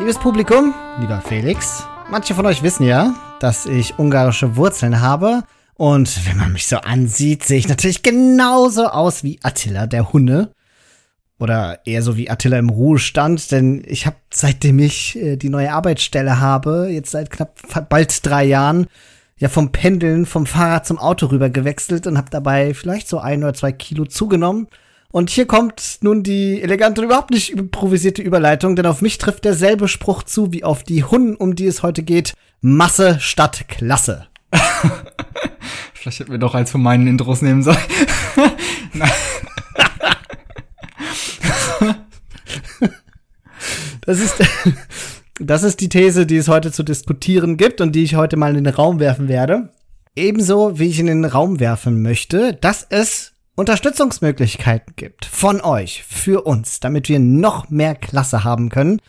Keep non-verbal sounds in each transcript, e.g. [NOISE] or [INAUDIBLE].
Liebes Publikum, lieber Felix, manche von euch wissen ja, dass ich ungarische Wurzeln habe. Und wenn man mich so ansieht, sehe ich natürlich genauso aus wie Attila, der Hunde. Oder eher so wie Attila im Ruhestand, denn ich habe, seitdem ich äh, die neue Arbeitsstelle habe, jetzt seit knapp bald drei Jahren, ja vom Pendeln vom Fahrrad zum Auto rüber gewechselt und habe dabei vielleicht so ein oder zwei Kilo zugenommen. Und hier kommt nun die elegante und überhaupt nicht improvisierte Überleitung, denn auf mich trifft derselbe Spruch zu wie auf die Hunden, um die es heute geht. Masse statt Klasse. [LAUGHS] Vielleicht hätten wir doch eins von meinen Intros nehmen sollen. [LAUGHS] das ist, das ist die These, die es heute zu diskutieren gibt und die ich heute mal in den Raum werfen werde. Ebenso wie ich in den Raum werfen möchte, dass es Unterstützungsmöglichkeiten gibt von euch für uns, damit wir noch mehr Klasse haben können.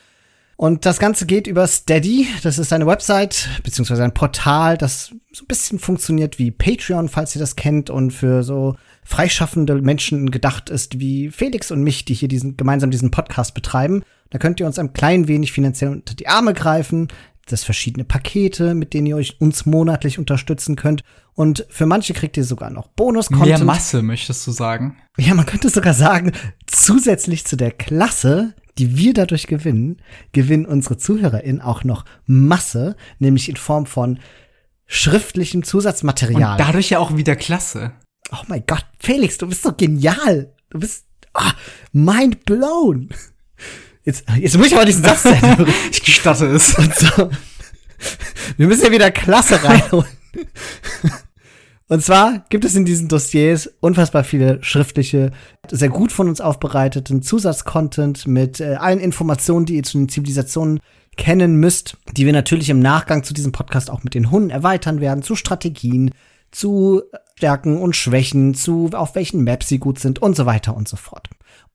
Und das Ganze geht über Steady. Das ist eine Website beziehungsweise ein Portal, das so ein bisschen funktioniert wie Patreon, falls ihr das kennt und für so freischaffende Menschen gedacht ist wie Felix und mich, die hier diesen gemeinsam diesen Podcast betreiben. Da könnt ihr uns ein klein wenig finanziell unter die Arme greifen das verschiedene Pakete, mit denen ihr euch uns monatlich unterstützen könnt. Und für manche kriegt ihr sogar noch Bonus-Content. Mehr Masse, möchtest du sagen? Ja, man könnte sogar sagen, zusätzlich zu der Klasse, die wir dadurch gewinnen, gewinnen unsere ZuhörerInnen auch noch Masse, nämlich in Form von schriftlichem Zusatzmaterial. Und dadurch ja auch wieder Klasse. Oh mein Gott, Felix, du bist so genial. Du bist oh, mind blown. Jetzt, jetzt muss ich aber diesen Satz [LAUGHS] sein. ich gestatte es. So. Wir müssen ja wieder Klasse reinholen. Und zwar gibt es in diesen Dossiers unfassbar viele schriftliche, sehr gut von uns aufbereiteten Zusatzcontent mit äh, allen Informationen, die ihr zu den Zivilisationen kennen müsst, die wir natürlich im Nachgang zu diesem Podcast auch mit den Hunden erweitern werden, zu Strategien, zu Stärken und Schwächen, zu auf welchen Maps sie gut sind und so weiter und so fort.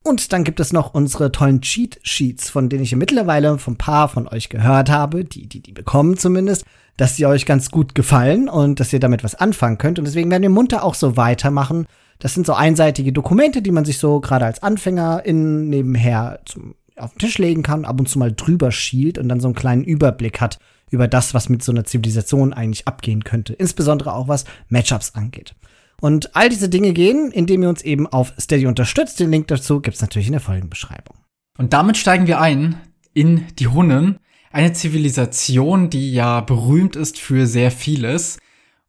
Und dann gibt es noch unsere tollen Cheat Sheets, von denen ich mittlerweile von ein paar von euch gehört habe, die, die, die bekommen zumindest, dass die euch ganz gut gefallen und dass ihr damit was anfangen könnt. Und deswegen werden wir munter auch so weitermachen. Das sind so einseitige Dokumente, die man sich so gerade als Anfänger in nebenher zum, auf den Tisch legen kann, ab und zu mal drüber schielt und dann so einen kleinen Überblick hat über das, was mit so einer Zivilisation eigentlich abgehen könnte. Insbesondere auch was Matchups angeht. Und all diese Dinge gehen, indem ihr uns eben auf Steady unterstützt. Den Link dazu gibt's natürlich in der Folgenbeschreibung. Und damit steigen wir ein in die Hunnen, eine Zivilisation, die ja berühmt ist für sehr vieles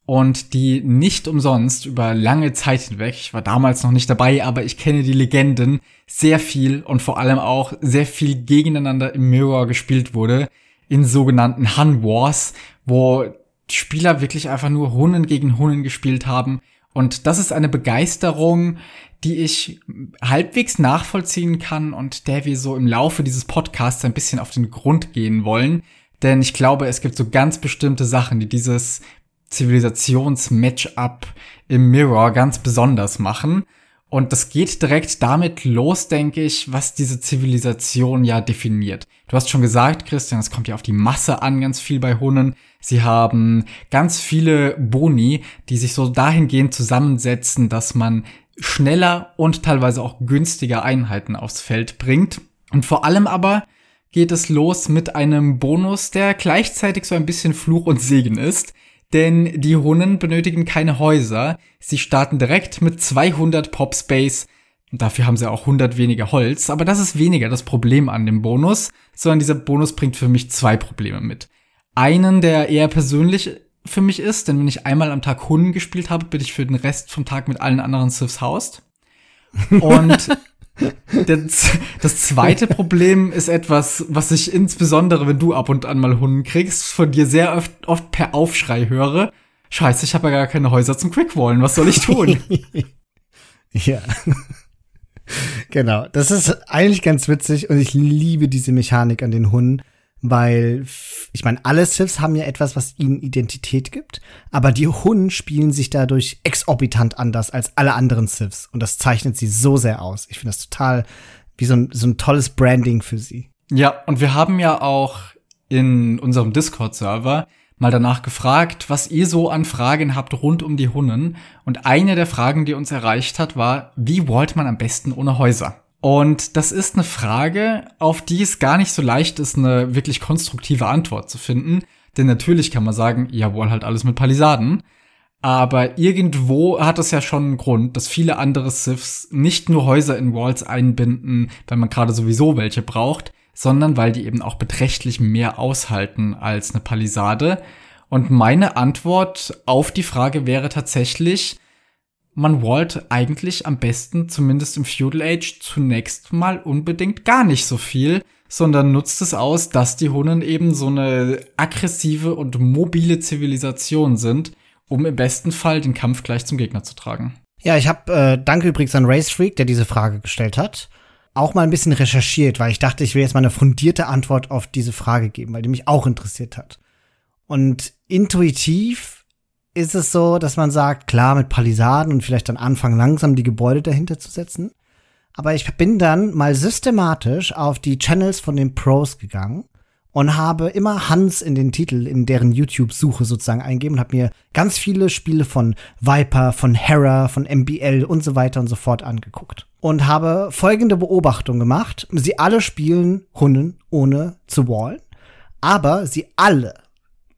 und die nicht umsonst über lange Zeit hinweg, ich war damals noch nicht dabei, aber ich kenne die Legenden, sehr viel und vor allem auch sehr viel gegeneinander im Mirror gespielt wurde, in sogenannten Hun Wars, wo Spieler wirklich einfach nur Hunnen gegen Hunnen gespielt haben und das ist eine Begeisterung, die ich halbwegs nachvollziehen kann und der wir so im Laufe dieses Podcasts ein bisschen auf den Grund gehen wollen. Denn ich glaube, es gibt so ganz bestimmte Sachen, die dieses Zivilisations-Matchup im Mirror ganz besonders machen. Und das geht direkt damit los, denke ich, was diese Zivilisation ja definiert. Du hast schon gesagt, Christian, es kommt ja auf die Masse an, ganz viel bei Hunnen. Sie haben ganz viele Boni, die sich so dahingehend zusammensetzen, dass man schneller und teilweise auch günstiger Einheiten aufs Feld bringt. Und vor allem aber geht es los mit einem Bonus, der gleichzeitig so ein bisschen Fluch und Segen ist. Denn die Hunnen benötigen keine Häuser. Sie starten direkt mit 200 Pop Space. Dafür haben sie auch 100 weniger Holz. Aber das ist weniger das Problem an dem Bonus, sondern dieser Bonus bringt für mich zwei Probleme mit. Einen, der eher persönlich für mich ist, denn wenn ich einmal am Tag Hunden gespielt habe, bin ich für den Rest vom Tag mit allen anderen Siths [LAUGHS] haust. Und das, das zweite [LAUGHS] Problem ist etwas, was ich insbesondere, wenn du ab und an mal Hunden kriegst, von dir sehr oft, oft per Aufschrei höre. Scheiße, ich habe ja gar keine Häuser zum Quickwallen. Was soll ich tun? [LAUGHS] ja. genau. Das ist eigentlich ganz witzig und ich liebe diese Mechanik an den Hunden weil ich meine, alle Siths haben ja etwas, was ihnen Identität gibt, aber die Hunden spielen sich dadurch exorbitant anders als alle anderen Siths und das zeichnet sie so sehr aus. Ich finde das total wie so ein, so ein tolles Branding für sie. Ja, und wir haben ja auch in unserem Discord-Server mal danach gefragt, was ihr so an Fragen habt rund um die Hunnen. Und eine der Fragen, die uns erreicht hat, war, wie wallt man am besten ohne Häuser? Und das ist eine Frage, auf die es gar nicht so leicht ist, eine wirklich konstruktive Antwort zu finden. Denn natürlich kann man sagen, jawohl, halt alles mit Palisaden. Aber irgendwo hat es ja schon einen Grund, dass viele andere Siths nicht nur Häuser in Walls einbinden, weil man gerade sowieso welche braucht, sondern weil die eben auch beträchtlich mehr aushalten als eine Palisade. Und meine Antwort auf die Frage wäre tatsächlich, man wallt eigentlich am besten, zumindest im Feudal Age, zunächst mal unbedingt gar nicht so viel, sondern nutzt es aus, dass die Hunnen eben so eine aggressive und mobile Zivilisation sind, um im besten Fall den Kampf gleich zum Gegner zu tragen. Ja, ich habe, äh, danke übrigens an Race Freak, der diese Frage gestellt hat, auch mal ein bisschen recherchiert, weil ich dachte, ich will jetzt mal eine fundierte Antwort auf diese Frage geben, weil die mich auch interessiert hat. Und intuitiv ist es so, dass man sagt, klar, mit Palisaden und vielleicht dann anfangen, langsam die Gebäude dahinter zu setzen. Aber ich bin dann mal systematisch auf die Channels von den Pros gegangen und habe immer Hans in den Titel, in deren YouTube-Suche sozusagen eingeben und habe mir ganz viele Spiele von Viper, von Hera, von MBL und so weiter und so fort angeguckt. Und habe folgende Beobachtung gemacht. Sie alle spielen Hunnen ohne zu wallen, aber sie alle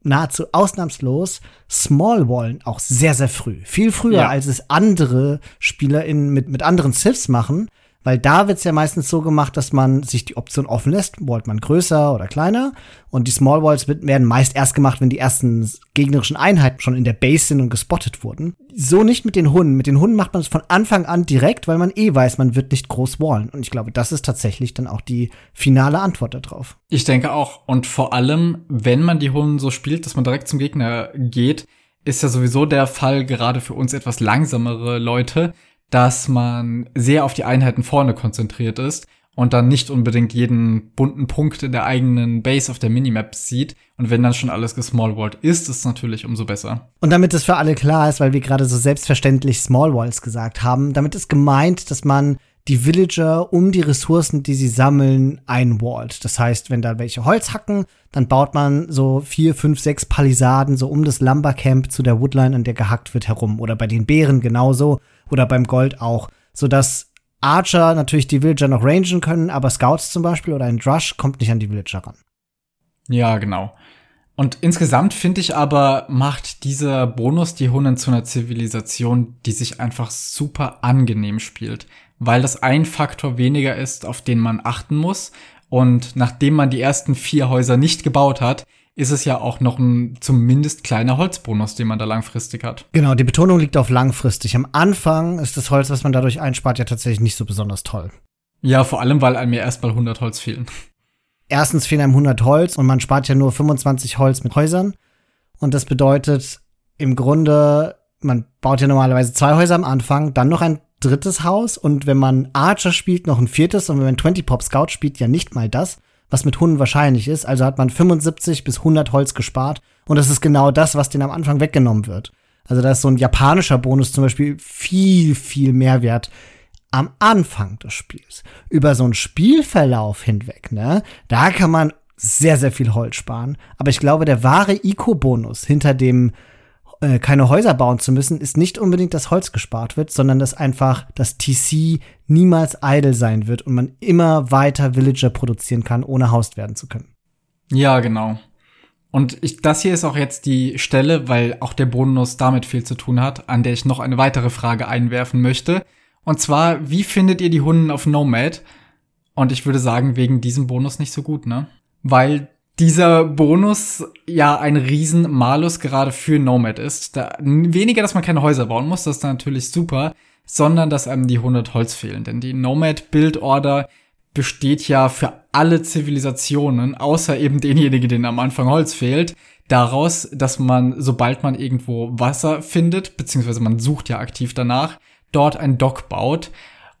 nahezu ausnahmslos Small Wallen auch sehr, sehr früh. Viel früher, ja. als es andere SpielerInnen mit, mit anderen Siths machen, weil da wird's ja meistens so gemacht, dass man sich die Option offen lässt, wallt man größer oder kleiner. Und die Small Walls werden meist erst gemacht, wenn die ersten gegnerischen Einheiten schon in der Base sind und gespottet wurden. So nicht mit den Hunden. Mit den Hunden macht man es von Anfang an direkt, weil man eh weiß, man wird nicht groß wallen. Und ich glaube, das ist tatsächlich dann auch die finale Antwort darauf. Ich denke auch. Und vor allem, wenn man die Hunden so spielt, dass man direkt zum Gegner geht, ist ja sowieso der Fall gerade für uns etwas langsamere Leute, dass man sehr auf die Einheiten vorne konzentriert ist und dann nicht unbedingt jeden bunten Punkt in der eigenen Base auf der Minimap sieht. Und wenn dann schon alles gesmallwalled ist, ist es natürlich umso besser. Und damit es für alle klar ist, weil wir gerade so selbstverständlich Smallwalls gesagt haben, damit ist gemeint, dass man die Villager um die Ressourcen, die sie sammeln, einwallt. Das heißt, wenn da welche Holz hacken, dann baut man so vier, fünf, sechs Palisaden so um das Lumbercamp zu der Woodline, an der gehackt wird, herum. Oder bei den Bären genauso oder beim Gold auch, sodass Archer natürlich die Villager noch rangen können, aber Scouts zum Beispiel oder ein Drush kommt nicht an die Villager ran. Ja, genau. Und insgesamt finde ich aber, macht dieser Bonus die Hunden zu einer Zivilisation, die sich einfach super angenehm spielt, weil das ein Faktor weniger ist, auf den man achten muss. Und nachdem man die ersten vier Häuser nicht gebaut hat, ist es ja auch noch ein zumindest kleiner Holzbonus, den man da langfristig hat. Genau, die Betonung liegt auf langfristig. Am Anfang ist das Holz, was man dadurch einspart, ja tatsächlich nicht so besonders toll. Ja, vor allem, weil einem ja erstmal 100 Holz fehlen. Erstens fehlen einem 100 Holz und man spart ja nur 25 Holz mit Häusern. Und das bedeutet im Grunde, man baut ja normalerweise zwei Häuser am Anfang, dann noch ein drittes Haus und wenn man Archer spielt, noch ein viertes und wenn man 20 Pop Scout spielt, ja nicht mal das was mit Hunden wahrscheinlich ist. Also hat man 75 bis 100 Holz gespart. Und das ist genau das, was denen am Anfang weggenommen wird. Also da ist so ein japanischer Bonus zum Beispiel viel, viel mehr wert am Anfang des Spiels. Über so einen Spielverlauf hinweg, ne, da kann man sehr, sehr viel Holz sparen. Aber ich glaube, der wahre Eco-Bonus hinter dem äh, keine Häuser bauen zu müssen, ist nicht unbedingt, dass Holz gespart wird, sondern dass einfach das TC niemals idle sein wird und man immer weiter Villager produzieren kann, ohne haust werden zu können. Ja, genau. Und ich, das hier ist auch jetzt die Stelle, weil auch der Bonus damit viel zu tun hat, an der ich noch eine weitere Frage einwerfen möchte. Und zwar, wie findet ihr die Hunden auf Nomad? Und ich würde sagen, wegen diesem Bonus nicht so gut, ne? Weil dieser Bonus ja ein riesen Malus gerade für Nomad ist. Da, weniger, dass man keine Häuser bauen muss, das ist natürlich super, sondern dass einem die 100 Holz fehlen. Denn die Nomad Build Order besteht ja für alle Zivilisationen, außer eben denjenigen, denen am Anfang Holz fehlt, daraus, dass man, sobald man irgendwo Wasser findet, beziehungsweise man sucht ja aktiv danach, dort ein Dock baut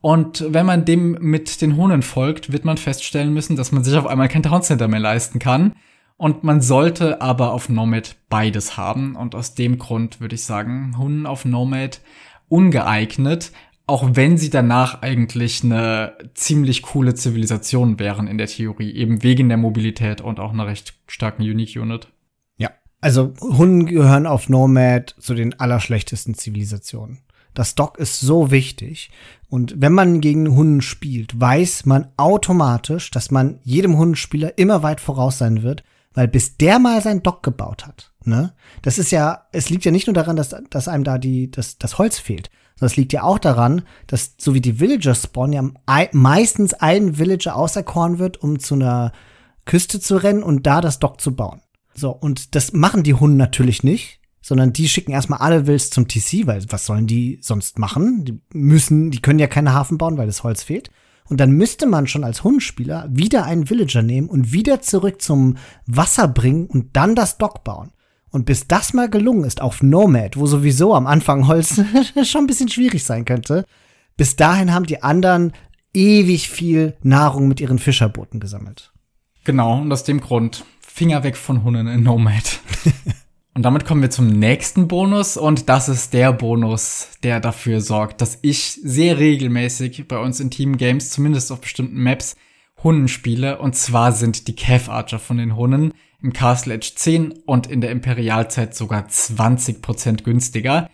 und wenn man dem mit den Hunden folgt, wird man feststellen müssen, dass man sich auf einmal kein Town Center mehr leisten kann. Und man sollte aber auf Nomad beides haben. Und aus dem Grund würde ich sagen, Hunden auf Nomad ungeeignet, auch wenn sie danach eigentlich eine ziemlich coole Zivilisation wären in der Theorie, eben wegen der Mobilität und auch einer recht starken Unique Unit. Ja, also Hunden gehören auf Nomad zu den allerschlechtesten Zivilisationen. Das Dock ist so wichtig. Und wenn man gegen Hunden spielt, weiß man automatisch, dass man jedem Hundenspieler immer weit voraus sein wird, weil bis der mal sein Dock gebaut hat, ne? Das ist ja, es liegt ja nicht nur daran, dass, dass einem da die, das, das Holz fehlt, sondern es liegt ja auch daran, dass so wie die Villager spawnen, ja meistens ein Villager auserkoren wird, um zu einer Küste zu rennen und da das Dock zu bauen. So, und das machen die Hunde natürlich nicht, sondern die schicken erstmal alle Wills zum TC, weil was sollen die sonst machen? Die müssen, die können ja keine Hafen bauen, weil das Holz fehlt. Und dann müsste man schon als Hundspieler wieder einen Villager nehmen und wieder zurück zum Wasser bringen und dann das Dock bauen. Und bis das mal gelungen ist auf Nomad, wo sowieso am Anfang Holz [LAUGHS] schon ein bisschen schwierig sein könnte, bis dahin haben die anderen ewig viel Nahrung mit ihren Fischerbooten gesammelt. Genau, und aus dem Grund Finger weg von Hunden in Nomad. [LAUGHS] und damit kommen wir zum nächsten Bonus und das ist der Bonus, der dafür sorgt, dass ich sehr regelmäßig bei uns in Team Games, zumindest auf bestimmten Maps, Hunden spiele. Und zwar sind die Cav Archer von den Hunden im Castle Edge 10 und in der Imperialzeit sogar 20% günstiger.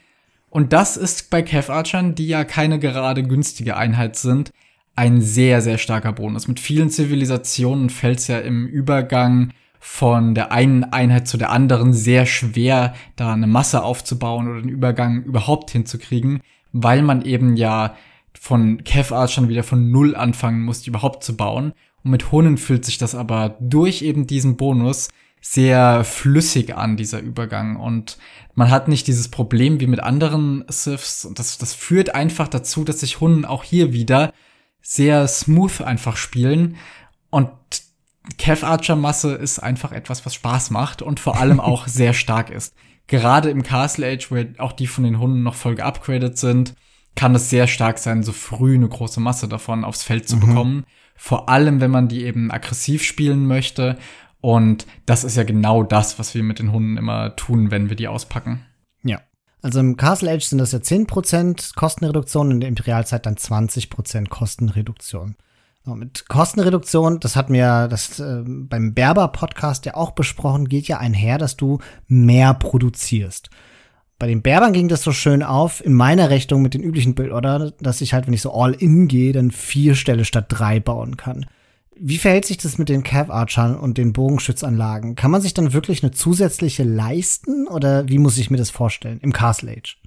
Und das ist bei Cav Archern, die ja keine gerade günstige Einheit sind, ein sehr, sehr starker Bonus. Mit vielen Zivilisationen fällt es ja im Übergang von der einen Einheit zu der anderen sehr schwer, da eine Masse aufzubauen oder den Übergang überhaupt hinzukriegen, weil man eben ja von Kev Archern wieder von Null anfangen muss, die überhaupt zu bauen. Und mit Hunnen fühlt sich das aber durch eben diesen Bonus sehr flüssig an, dieser Übergang. Und man hat nicht dieses Problem wie mit anderen Siths. Und das, das führt einfach dazu, dass sich Hunnen auch hier wieder sehr smooth einfach spielen. Und Kev Archer Masse ist einfach etwas, was Spaß macht und vor allem auch [LAUGHS] sehr stark ist. Gerade im Castle Age, wo auch die von den Hunden noch voll geupgradet sind, kann es sehr stark sein, so früh eine große Masse davon aufs Feld zu mhm. bekommen. Vor allem, wenn man die eben aggressiv spielen möchte. Und das ist ja genau das, was wir mit den Hunden immer tun, wenn wir die auspacken. Ja. Also im Castle Age sind das ja 10% Kostenreduktion und in der Imperialzeit dann 20% Kostenreduktion. Mit Kostenreduktion, das hat mir das äh, beim Berber-Podcast ja auch besprochen, geht ja einher, dass du mehr produzierst. Bei den Berbern ging das so schön auf, in meiner Rechnung mit den üblichen Bildorder, dass ich halt, wenn ich so all in gehe, dann vier Ställe statt drei bauen kann. Wie verhält sich das mit den Cav Archern und den Bogenschützanlagen? Kann man sich dann wirklich eine zusätzliche leisten oder wie muss ich mir das vorstellen im Castle Age?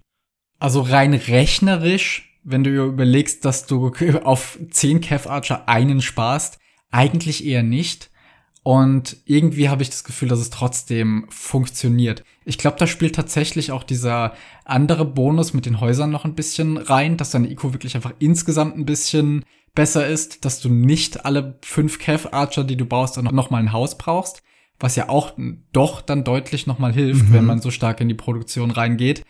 Also rein rechnerisch wenn du überlegst, dass du [LAUGHS] auf 10 Cav Archer einen sparst, eigentlich eher nicht. Und irgendwie habe ich das Gefühl, dass es trotzdem funktioniert. Ich glaube, da spielt tatsächlich auch dieser andere Bonus mit den Häusern noch ein bisschen rein, dass deine Eco wirklich einfach insgesamt ein bisschen besser ist, dass du nicht alle fünf Cav Archer, die du baust, dann noch mal ein Haus brauchst, was ja auch doch dann deutlich noch mal hilft, mhm. wenn man so stark in die Produktion reingeht.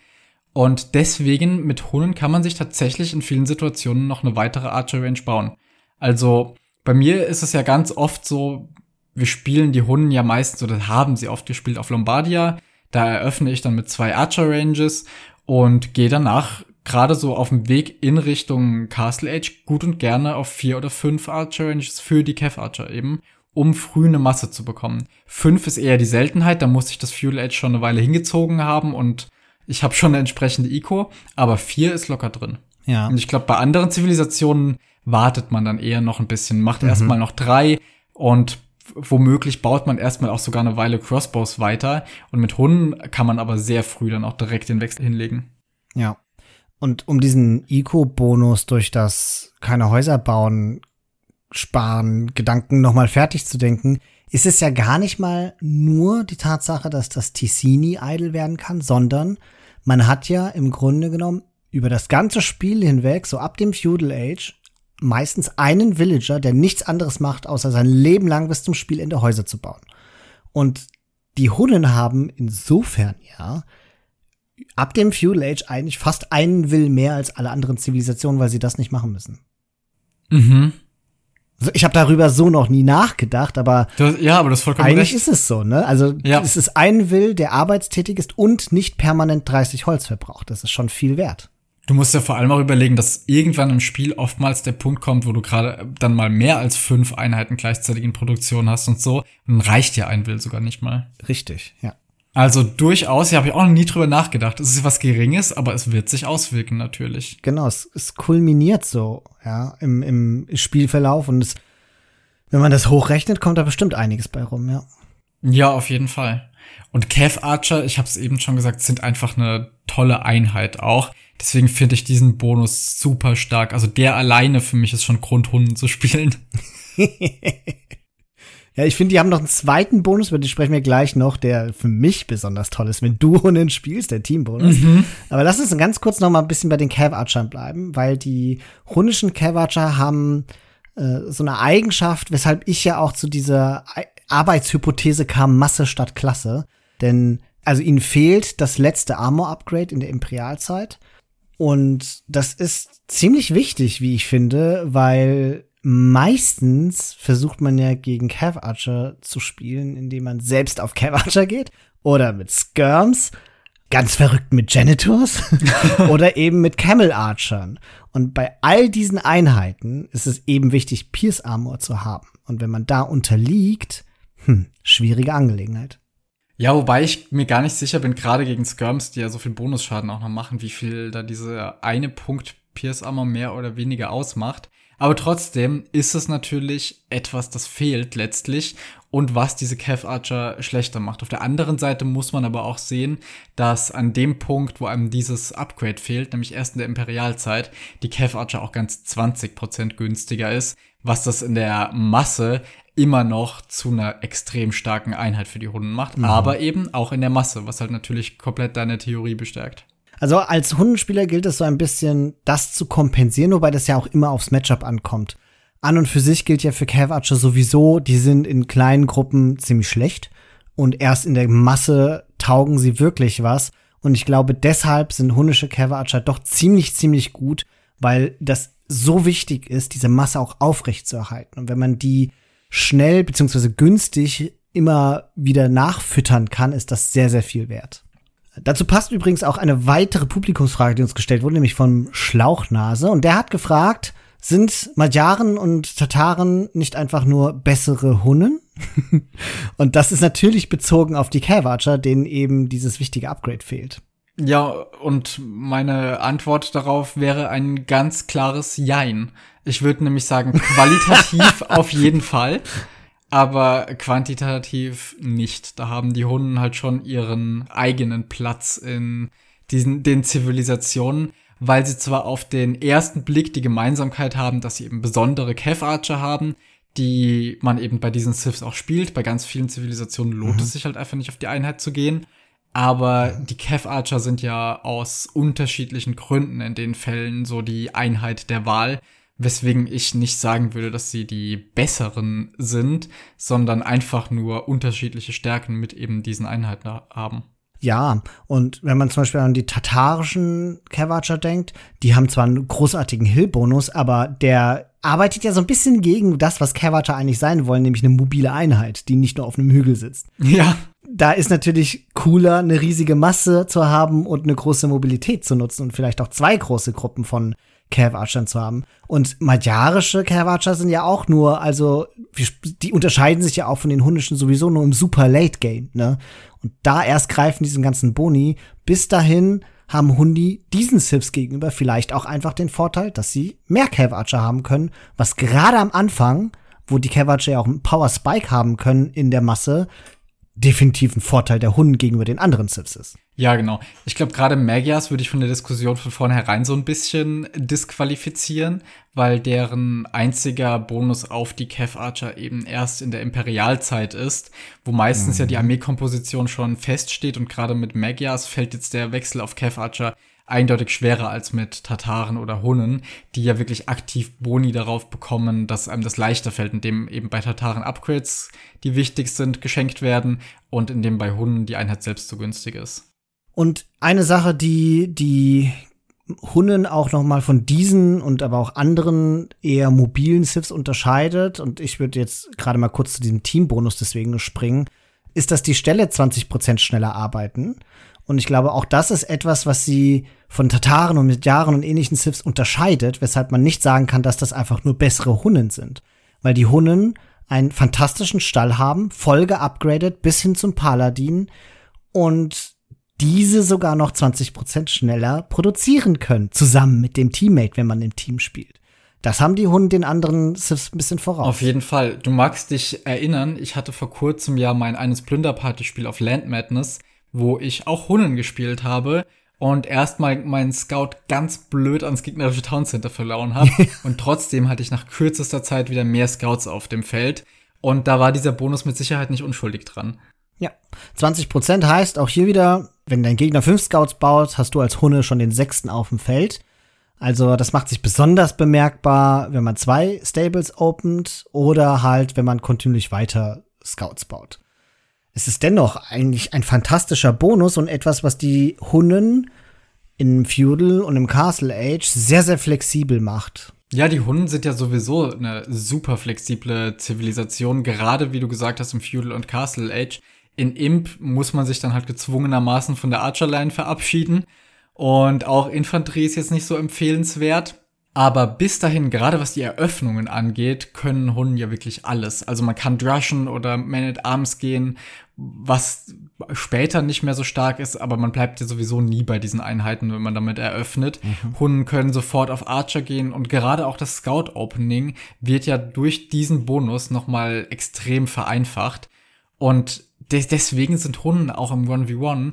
Und deswegen mit Hunden kann man sich tatsächlich in vielen Situationen noch eine weitere Archer Range bauen. Also bei mir ist es ja ganz oft so, wir spielen die Hunden ja meistens oder haben sie oft gespielt auf Lombardia. Da eröffne ich dann mit zwei Archer Ranges und gehe danach gerade so auf dem Weg in Richtung Castle Age gut und gerne auf vier oder fünf Archer Ranges für die Kev Archer eben, um früh eine Masse zu bekommen. Fünf ist eher die Seltenheit, da muss ich das Fuel Edge schon eine Weile hingezogen haben und ich habe schon eine entsprechende Eco, aber vier ist locker drin. Ja. Und ich glaube, bei anderen Zivilisationen wartet man dann eher noch ein bisschen, macht mhm. erstmal noch drei und womöglich baut man erstmal auch sogar eine Weile Crossbows weiter. Und mit Hunden kann man aber sehr früh dann auch direkt den Wechsel hinlegen. Ja. Und um diesen Eco-Bonus durch das keine Häuser bauen, sparen, Gedanken nochmal fertig zu denken, ist es ja gar nicht mal nur die Tatsache, dass das Ticini idle werden kann, sondern man hat ja im Grunde genommen über das ganze Spiel hinweg, so ab dem Feudal Age, meistens einen Villager, der nichts anderes macht, außer sein Leben lang bis zum Spielende Häuser zu bauen. Und die Hunnen haben insofern ja ab dem Feudal Age eigentlich fast einen Will mehr als alle anderen Zivilisationen, weil sie das nicht machen müssen. Mhm. Ich habe darüber so noch nie nachgedacht, aber du, ja, aber das ist vollkommen eigentlich recht. ist es so, ne? Also ja. es ist ein Will, der arbeitstätig ist und nicht permanent 30 Holz verbraucht. Das ist schon viel wert. Du musst ja vor allem auch überlegen, dass irgendwann im Spiel oftmals der Punkt kommt, wo du gerade dann mal mehr als fünf Einheiten gleichzeitig in Produktion hast und so. Dann reicht ja ein Will sogar nicht mal. Richtig, ja. Also durchaus, ja, habe ich auch noch nie drüber nachgedacht. Es ist was Geringes, aber es wird sich auswirken natürlich. Genau, es, es kulminiert so, ja, im, im Spielverlauf und es, wenn man das hochrechnet, kommt da bestimmt einiges bei rum, ja. Ja, auf jeden Fall. Und Cav Archer, ich habe es eben schon gesagt, sind einfach eine tolle Einheit auch. Deswegen finde ich diesen Bonus super stark. Also der alleine für mich ist schon Grund, Hunden zu spielen. [LAUGHS] Ja, ich finde, die haben noch einen zweiten Bonus, über den sprechen wir gleich noch, der für mich besonders toll ist, wenn du [LAUGHS] Hunden spielst, der Teambonus. Mhm. Aber lass uns ganz kurz noch mal ein bisschen bei den Cav bleiben, weil die hundischen Cav haben äh, so eine Eigenschaft, weshalb ich ja auch zu dieser Arbeitshypothese kam, Masse statt Klasse. Denn, also ihnen fehlt das letzte Armor-Upgrade in der Imperialzeit. Und das ist ziemlich wichtig, wie ich finde, weil meistens versucht man ja gegen Cav Archer zu spielen, indem man selbst auf Cav Archer geht oder mit Skirms, ganz verrückt mit Janitors [LAUGHS] oder eben mit Camel Archern. Und bei all diesen Einheiten ist es eben wichtig, Pierce Armor zu haben. Und wenn man da unterliegt, hm, schwierige Angelegenheit. Ja, wobei ich mir gar nicht sicher bin, gerade gegen Skirms, die ja so viel Bonusschaden auch noch machen, wie viel da diese eine Punkt Pierce Armor mehr oder weniger ausmacht. Aber trotzdem ist es natürlich etwas, das fehlt letztlich und was diese Cav Archer schlechter macht. Auf der anderen Seite muss man aber auch sehen, dass an dem Punkt, wo einem dieses Upgrade fehlt, nämlich erst in der Imperialzeit, die Cav Archer auch ganz 20% günstiger ist, was das in der Masse immer noch zu einer extrem starken Einheit für die Hunden macht, mhm. aber eben auch in der Masse, was halt natürlich komplett deine Theorie bestärkt. Also als Hundenspieler gilt es so ein bisschen, das zu kompensieren, wobei das ja auch immer aufs Matchup ankommt. An und für sich gilt ja für Cav Archer sowieso, die sind in kleinen Gruppen ziemlich schlecht und erst in der Masse taugen sie wirklich was. Und ich glaube, deshalb sind hundische Cav Archer doch ziemlich, ziemlich gut, weil das so wichtig ist, diese Masse auch aufrecht zu erhalten. Und wenn man die schnell beziehungsweise günstig immer wieder nachfüttern kann, ist das sehr, sehr viel wert. Dazu passt übrigens auch eine weitere Publikumsfrage, die uns gestellt wurde, nämlich von Schlauchnase. Und der hat gefragt, sind Magyaren und Tataren nicht einfach nur bessere Hunnen? [LAUGHS] und das ist natürlich bezogen auf die Cavarcher, denen eben dieses wichtige Upgrade fehlt. Ja, und meine Antwort darauf wäre ein ganz klares Jein. Ich würde nämlich sagen, qualitativ [LAUGHS] auf jeden Fall aber quantitativ nicht. Da haben die Hunden halt schon ihren eigenen Platz in diesen, den Zivilisationen, weil sie zwar auf den ersten Blick die Gemeinsamkeit haben, dass sie eben besondere Kev-Archer haben, die man eben bei diesen Siths auch spielt. Bei ganz vielen Zivilisationen lohnt mhm. es sich halt einfach nicht auf die Einheit zu gehen. Aber die Kev-Archer sind ja aus unterschiedlichen Gründen in den Fällen so die Einheit der Wahl weswegen ich nicht sagen würde, dass sie die besseren sind, sondern einfach nur unterschiedliche Stärken mit eben diesen Einheiten haben. Ja, und wenn man zum Beispiel an die tatarischen Kavacher denkt, die haben zwar einen großartigen Hill-Bonus, aber der arbeitet ja so ein bisschen gegen das, was Kavacher eigentlich sein wollen, nämlich eine mobile Einheit, die nicht nur auf einem Hügel sitzt. [LAUGHS] Ja. Da ist natürlich cooler, eine riesige Masse zu haben und eine große Mobilität zu nutzen und vielleicht auch zwei große Gruppen von Cav-Archern zu haben. Und magyarische Cav-Archer sind ja auch nur, also die unterscheiden sich ja auch von den hundischen sowieso nur im super Late Game, ne? Und da erst greifen diesen ganzen Boni. Bis dahin haben Hundi diesen Sips gegenüber vielleicht auch einfach den Vorteil, dass sie mehr Cav-Archer haben können, was gerade am Anfang, wo die Cav-Archer ja auch einen Power Spike haben können in der Masse, definitiv ein Vorteil der Hunden gegenüber den anderen Sips ist. Ja, genau. Ich glaube, gerade Magias würde ich von der Diskussion von vornherein so ein bisschen disqualifizieren, weil deren einziger Bonus auf die Kev Archer eben erst in der Imperialzeit ist, wo meistens mhm. ja die. Armeekomposition schon feststeht und gerade mit Magias fällt jetzt der Wechsel auf Kev Archer eindeutig schwerer als mit Tataren oder Hunnen, die ja wirklich aktiv Boni darauf bekommen, dass einem das leichter fällt, indem eben bei Tataren Upgrades, die wichtig sind, geschenkt werden und indem bei Hunnen die Einheit selbst so günstig ist. Und eine Sache, die die Hunnen auch noch mal von diesen und aber auch anderen eher mobilen Siths unterscheidet und ich würde jetzt gerade mal kurz zu diesem Teambonus deswegen springen, ist, dass die Stelle 20% schneller arbeiten und ich glaube, auch das ist etwas, was sie von Tataren und Medjaren und ähnlichen Siths unterscheidet, weshalb man nicht sagen kann, dass das einfach nur bessere Hunnen sind. Weil die Hunnen einen fantastischen Stall haben, voll geupgradet bis hin zum Paladin und diese sogar noch 20% schneller produzieren können, zusammen mit dem Teammate, wenn man im Team spielt. Das haben die Hunde den anderen Siths ein bisschen voraus. Auf jeden Fall. Du magst dich erinnern, ich hatte vor kurzem ja mein eines Plünderparty-Spiel auf Land Madness, wo ich auch Hunden gespielt habe und erstmal meinen Scout ganz blöd ans gegnerische Town Center verloren habe. [LAUGHS] und trotzdem hatte ich nach kürzester Zeit wieder mehr Scouts auf dem Feld. Und da war dieser Bonus mit Sicherheit nicht unschuldig dran. Ja, 20% heißt auch hier wieder, wenn dein Gegner fünf Scouts baut, hast du als Hunde schon den sechsten auf dem Feld. Also das macht sich besonders bemerkbar, wenn man zwei Stables opent oder halt, wenn man kontinuierlich weiter Scouts baut. Es ist dennoch eigentlich ein fantastischer Bonus und etwas, was die Hunden im Feudal und im Castle Age sehr, sehr flexibel macht. Ja, die Hunden sind ja sowieso eine super flexible Zivilisation, gerade wie du gesagt hast im Feudal und Castle Age. In Imp muss man sich dann halt gezwungenermaßen von der Archerline verabschieden. Und auch Infanterie ist jetzt nicht so empfehlenswert. Aber bis dahin, gerade was die Eröffnungen angeht, können Hunden ja wirklich alles. Also man kann drushen oder Man at Arms gehen, was später nicht mehr so stark ist, aber man bleibt ja sowieso nie bei diesen Einheiten, wenn man damit eröffnet. Mhm. Hunden können sofort auf Archer gehen und gerade auch das Scout Opening wird ja durch diesen Bonus nochmal extrem vereinfacht. Und deswegen sind Hunden auch im 1v1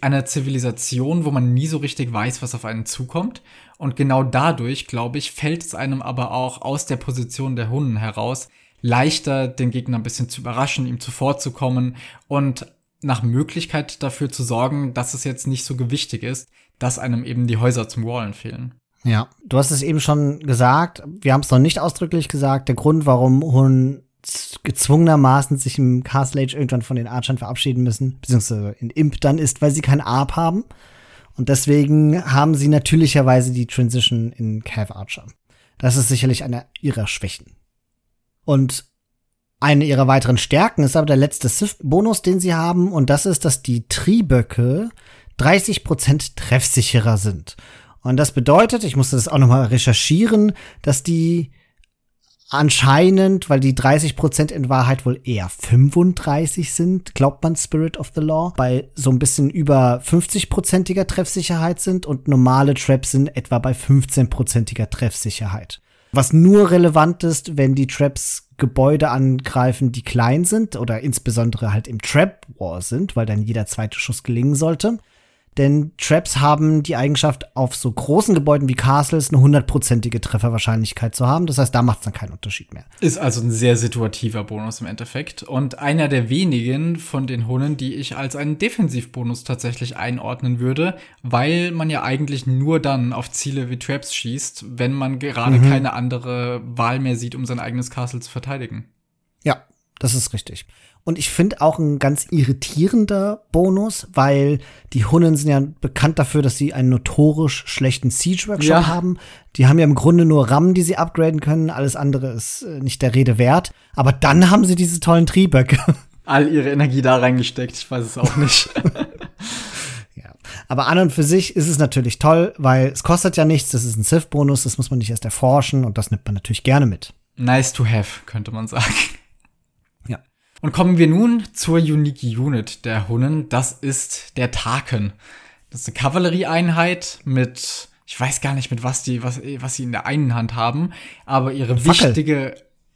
eine Zivilisation, wo man nie so richtig weiß, was auf einen zukommt. Und genau dadurch, glaube ich, fällt es einem aber auch aus der Position der Hunden heraus leichter, den Gegner ein bisschen zu überraschen, ihm zuvorzukommen und nach Möglichkeit dafür zu sorgen, dass es jetzt nicht so gewichtig ist, dass einem eben die Häuser zum Wallen fehlen. Ja, du hast es eben schon gesagt, wir haben es noch nicht ausdrücklich gesagt, der Grund, warum Hunden gezwungenermaßen sich im Castle Age irgendwann von den Archern verabschieden müssen, beziehungsweise in Imp dann ist, weil sie kein Arp haben. Und deswegen haben sie natürlicherweise die Transition in Cav Archer. Das ist sicherlich eine ihrer Schwächen. Und eine ihrer weiteren Stärken ist aber der letzte Sith-Bonus, den sie haben, und das ist, dass die Trieböcke 30% treffsicherer sind. Und das bedeutet, ich musste das auch nochmal recherchieren, dass die anscheinend, weil die 30% in Wahrheit wohl eher 35 sind, glaubt man Spirit of the Law, bei so ein bisschen über 50%iger Treffsicherheit sind und normale Traps sind etwa bei 15%iger Treffsicherheit. Was nur relevant ist, wenn die Traps Gebäude angreifen, die klein sind oder insbesondere halt im Trap War sind, weil dann jeder zweite Schuss gelingen sollte. Denn Traps haben die Eigenschaft, auf so großen Gebäuden wie Castles eine hundertprozentige Trefferwahrscheinlichkeit zu haben. Das heißt, da macht es dann keinen Unterschied mehr. Ist also ein sehr situativer Bonus im Endeffekt. Und einer der wenigen von den Hunden, die ich als einen Defensivbonus tatsächlich einordnen würde, weil man ja eigentlich nur dann auf Ziele wie Traps schießt, wenn man gerade mhm. keine andere Wahl mehr sieht, um sein eigenes Castle zu verteidigen. Ja, das ist richtig. Und ich finde auch ein ganz irritierender Bonus, weil die Hunnen sind ja bekannt dafür, dass sie einen notorisch schlechten Siege-Workshop ja. haben. Die haben ja im Grunde nur RAM, die sie upgraden können. Alles andere ist äh, nicht der Rede wert. Aber dann haben sie diese tollen Trieböcke. [LAUGHS] All ihre Energie da reingesteckt. Ich weiß es auch nicht. [LAUGHS] [LAUGHS] ja. Aber an und für sich ist es natürlich toll, weil es kostet ja nichts. Das ist ein Sith-Bonus. Das muss man nicht erst erforschen. Und das nimmt man natürlich gerne mit. Nice to have, könnte man sagen. Und kommen wir nun zur Unique Unit der Hunnen. Das ist der Taken. Das ist eine Kavallerieeinheit mit, ich weiß gar nicht mit was die, was, was sie in der einen Hand haben, aber ihre Fackel. wichtige,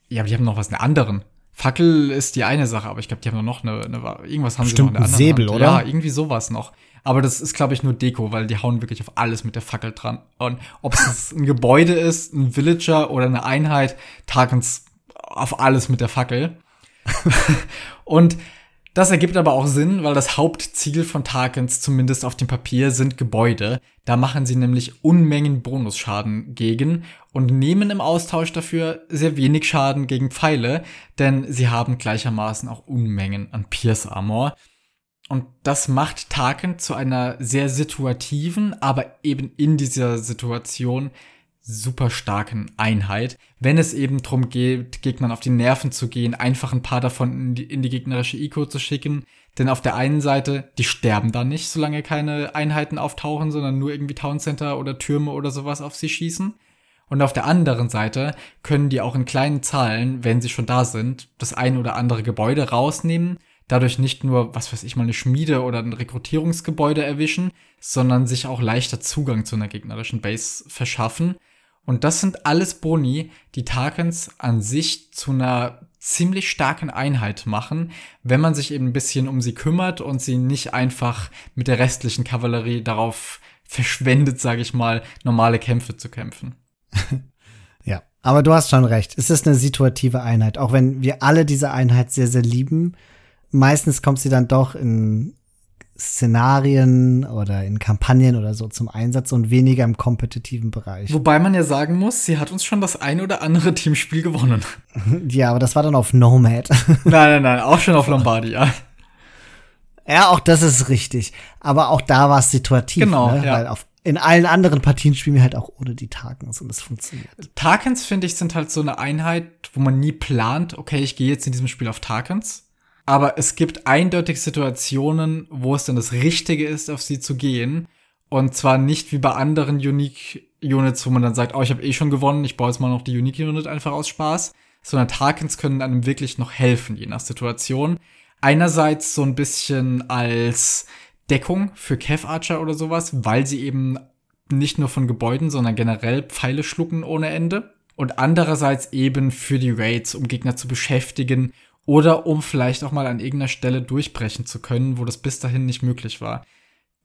ja, die haben noch was in der anderen. Fackel ist die eine Sache, aber ich glaube, die haben noch eine, eine irgendwas haben Stimmt, sie noch in der anderen Säbel, Hand. oder? Ja, irgendwie sowas noch. Aber das ist, glaube ich, nur Deko, weil die hauen wirklich auf alles mit der Fackel dran. Und ob es ein Gebäude ist, ein Villager oder eine Einheit, Takens auf alles mit der Fackel. [LAUGHS] und das ergibt aber auch Sinn, weil das Hauptziel von Tarkens, zumindest auf dem Papier, sind Gebäude. Da machen sie nämlich Unmengen Bonusschaden gegen und nehmen im Austausch dafür sehr wenig Schaden gegen Pfeile, denn sie haben gleichermaßen auch Unmengen an Pierce Armor. Und das macht Tarkin zu einer sehr situativen, aber eben in dieser Situation super starken Einheit, wenn es eben darum geht, Gegnern auf die Nerven zu gehen, einfach ein paar davon in die, in die gegnerische Eco zu schicken. Denn auf der einen Seite, die sterben da nicht, solange keine Einheiten auftauchen, sondern nur irgendwie Town Center oder Türme oder sowas auf sie schießen. Und auf der anderen Seite können die auch in kleinen Zahlen, wenn sie schon da sind, das ein oder andere Gebäude rausnehmen, dadurch nicht nur, was weiß ich mal, eine Schmiede oder ein Rekrutierungsgebäude erwischen, sondern sich auch leichter Zugang zu einer gegnerischen Base verschaffen. Und das sind alles Boni, die Tarkans an sich zu einer ziemlich starken Einheit machen, wenn man sich eben ein bisschen um sie kümmert und sie nicht einfach mit der restlichen Kavallerie darauf verschwendet, sage ich mal, normale Kämpfe zu kämpfen. [LAUGHS] ja, aber du hast schon recht. Es ist eine situative Einheit, auch wenn wir alle diese Einheit sehr, sehr lieben. Meistens kommt sie dann doch in Szenarien oder in Kampagnen oder so zum Einsatz und weniger im kompetitiven Bereich. Wobei man ja sagen muss, sie hat uns schon das ein oder andere Teamspiel gewonnen. [LAUGHS] Ja, aber das war dann auf Nomad. [LAUGHS] Nein, nein, nein, auch schon auf Lombardia. Ja, auch das ist richtig. Aber auch da war es situativ. Genau, ne? ja. Weil auf, in allen anderen Partien spielen wir halt auch ohne die Tarkens und es funktioniert. Tarkens, finde ich, sind halt so eine Einheit, wo man nie plant, okay, ich gehe jetzt in diesem Spiel auf Tarkens aber es gibt eindeutig Situationen, wo es dann das Richtige ist, auf sie zu gehen. Und zwar nicht wie bei anderen Unique Units, wo man dann sagt, oh, ich habe eh schon gewonnen, ich baue jetzt mal noch die Unique Unit einfach aus Spaß, sondern Tarkens können einem wirklich noch helfen, je nach Situation. Einerseits so ein bisschen als Deckung für Kev Archer oder sowas, weil sie eben nicht nur von Gebäuden, sondern generell Pfeile schlucken ohne Ende. Und andererseits eben für die Raids, um Gegner zu beschäftigen oder um vielleicht auch mal an irgendeiner Stelle durchbrechen zu können, wo das bis dahin nicht möglich war.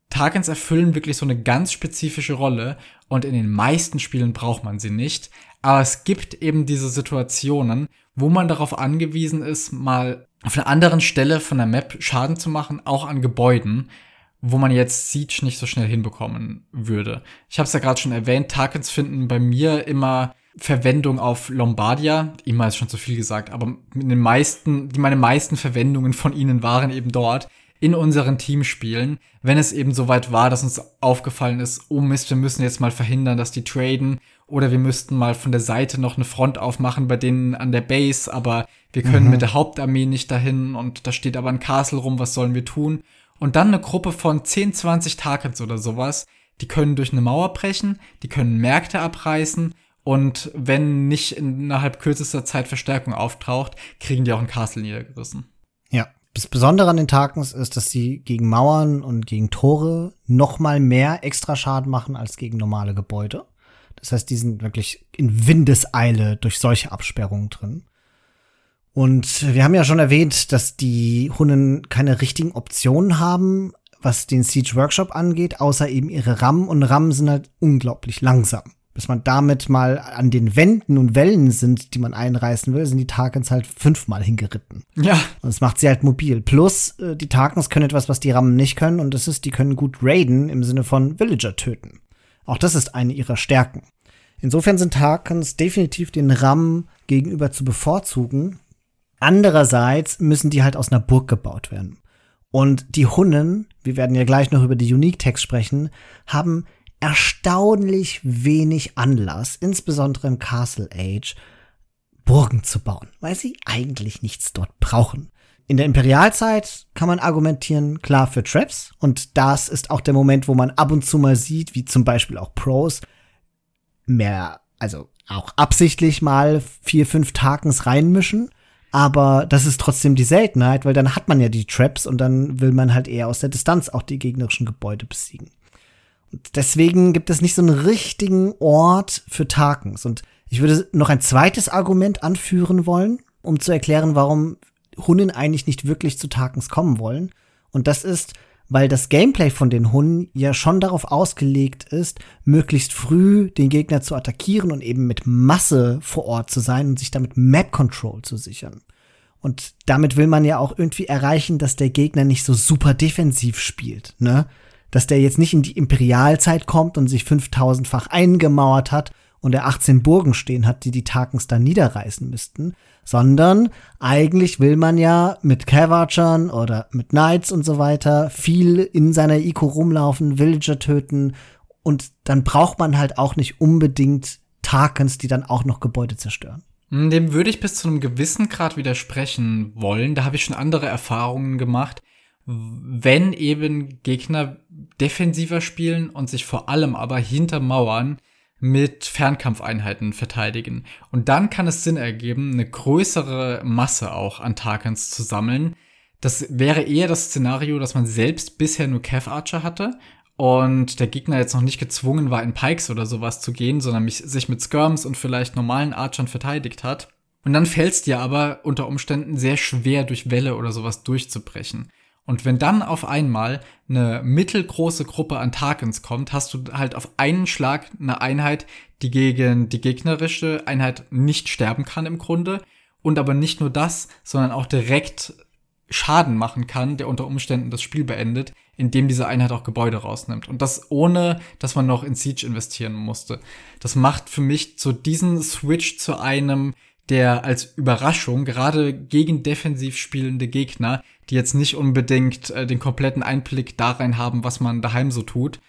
Targens erfüllen wirklich so eine ganz spezifische Rolle und in den meisten Spielen braucht man sie nicht. Aber es gibt eben diese Situationen, wo man darauf angewiesen ist, mal auf einer anderen Stelle von der Map Schaden zu machen, auch an Gebäuden, wo man jetzt Siege nicht so schnell hinbekommen würde. Ich habe es ja gerade schon erwähnt, Tarkens finden bei mir immer Verwendung auf Lombardia. Immer ist schon zu viel gesagt, aber in den meisten, die meine meisten Verwendungen von ihnen waren eben dort in unseren Teamspielen, wenn es eben soweit war, dass uns aufgefallen ist, oh Mist, wir müssen jetzt mal verhindern, dass die traden oder wir müssten mal von der Seite noch eine Front aufmachen bei denen an der Base, aber wir können mhm. mit der Hauptarmee nicht dahin und da steht aber ein Castle rum, was sollen wir tun? Und dann eine Gruppe von 10, 20 Targets oder sowas, die können durch eine Mauer brechen, die können Märkte abreißen und wenn nicht innerhalb kürzester Zeit Verstärkung auftaucht, kriegen die auch ein Castle niedergerissen. Ja. Das Besondere an den Tarkens ist, dass sie gegen Mauern und gegen Tore noch mal mehr extra Schaden machen als gegen normale Gebäude. Das heißt, die sind wirklich in Windeseile durch solche Absperrungen drin. Und wir haben ja schon erwähnt, dass die Hunnen keine richtigen Optionen haben, was den Siege Workshop angeht, außer eben ihre RAM. Und RAM sind halt unglaublich langsam bis man damit mal an den Wänden und Wellen sind, die man einreißen will, sind die Tarkens halt fünfmal hingeritten. Ja. Und das macht sie halt mobil. Plus, äh, die Tarkens können etwas, was die Rammen nicht können, und das ist, die können gut raiden im Sinne von Villager töten. Auch das ist eine ihrer Stärken. Insofern sind Tarkens definitiv den Ram gegenüber zu bevorzugen. Andererseits müssen die halt aus einer Burg gebaut werden. Und die Hunnen, wir werden ja gleich noch über die Unique-Text sprechen, haben erstaunlich wenig Anlass, insbesondere im Castle Age, Burgen zu bauen, weil sie eigentlich nichts dort brauchen. In der Imperialzeit kann man argumentieren, klar für Traps, und das ist auch der Moment, wo man ab und zu mal sieht, wie zum Beispiel auch Pros mehr, also auch absichtlich mal vier, fünf Takens reinmischen. Aber das ist trotzdem die Seltenheit, weil dann hat man ja die Traps und dann will man halt eher aus der Distanz auch die gegnerischen Gebäude besiegen deswegen gibt es nicht so einen richtigen Ort für Tarkens. Und ich würde noch ein zweites Argument anführen wollen, um zu erklären, warum Hunnen eigentlich nicht wirklich zu Tarkens kommen wollen. Und das ist, weil das Gameplay von den Hunnen ja schon darauf ausgelegt ist, möglichst früh den Gegner zu attackieren und eben mit Masse vor Ort zu sein und sich damit Map Control zu sichern. Und damit will man ja auch irgendwie erreichen, dass der Gegner nicht so super defensiv spielt, ne? Dass der jetzt nicht in die Imperialzeit kommt und sich 5000-fach eingemauert hat und er 18 Burgen stehen hat, die die Tarkens dann niederreißen müssten, sondern eigentlich will man ja mit Cavachern oder mit Knights und so weiter viel in seiner Ico rumlaufen, Villager töten und dann braucht man halt auch nicht unbedingt Tarkens, die dann auch noch Gebäude zerstören. Dem würde ich bis zu einem gewissen Grad widersprechen wollen. Da habe ich schon andere Erfahrungen gemacht wenn eben Gegner defensiver spielen und sich vor allem aber hinter Mauern mit Fernkampfeinheiten verteidigen. Und dann kann es Sinn ergeben, eine größere Masse auch an Tarkans zu sammeln. Das wäre eher das Szenario, dass man selbst bisher nur Cav Archer hatte und der Gegner jetzt noch nicht gezwungen war, in Pikes oder sowas zu gehen, sondern mich, sich mit Skirms und vielleicht normalen Archern verteidigt hat. Und dann fällt es dir aber unter Umständen sehr schwer, durch Welle oder sowas durchzubrechen. Und wenn dann auf einmal eine mittelgroße Gruppe an Tarkens kommt, hast du halt auf einen Schlag eine Einheit, die gegen die gegnerische Einheit nicht sterben kann im Grunde. Und aber nicht nur das, sondern auch direkt Schaden machen kann, der unter Umständen das Spiel beendet, indem diese Einheit auch Gebäude rausnimmt. Und das ohne, dass man noch in Siege investieren musste. Das macht für mich so diesen Switch zu einem, der als Überraschung gerade gegen defensiv spielende Gegner, die jetzt nicht unbedingt äh, den kompletten Einblick da rein haben, was man daheim so tut,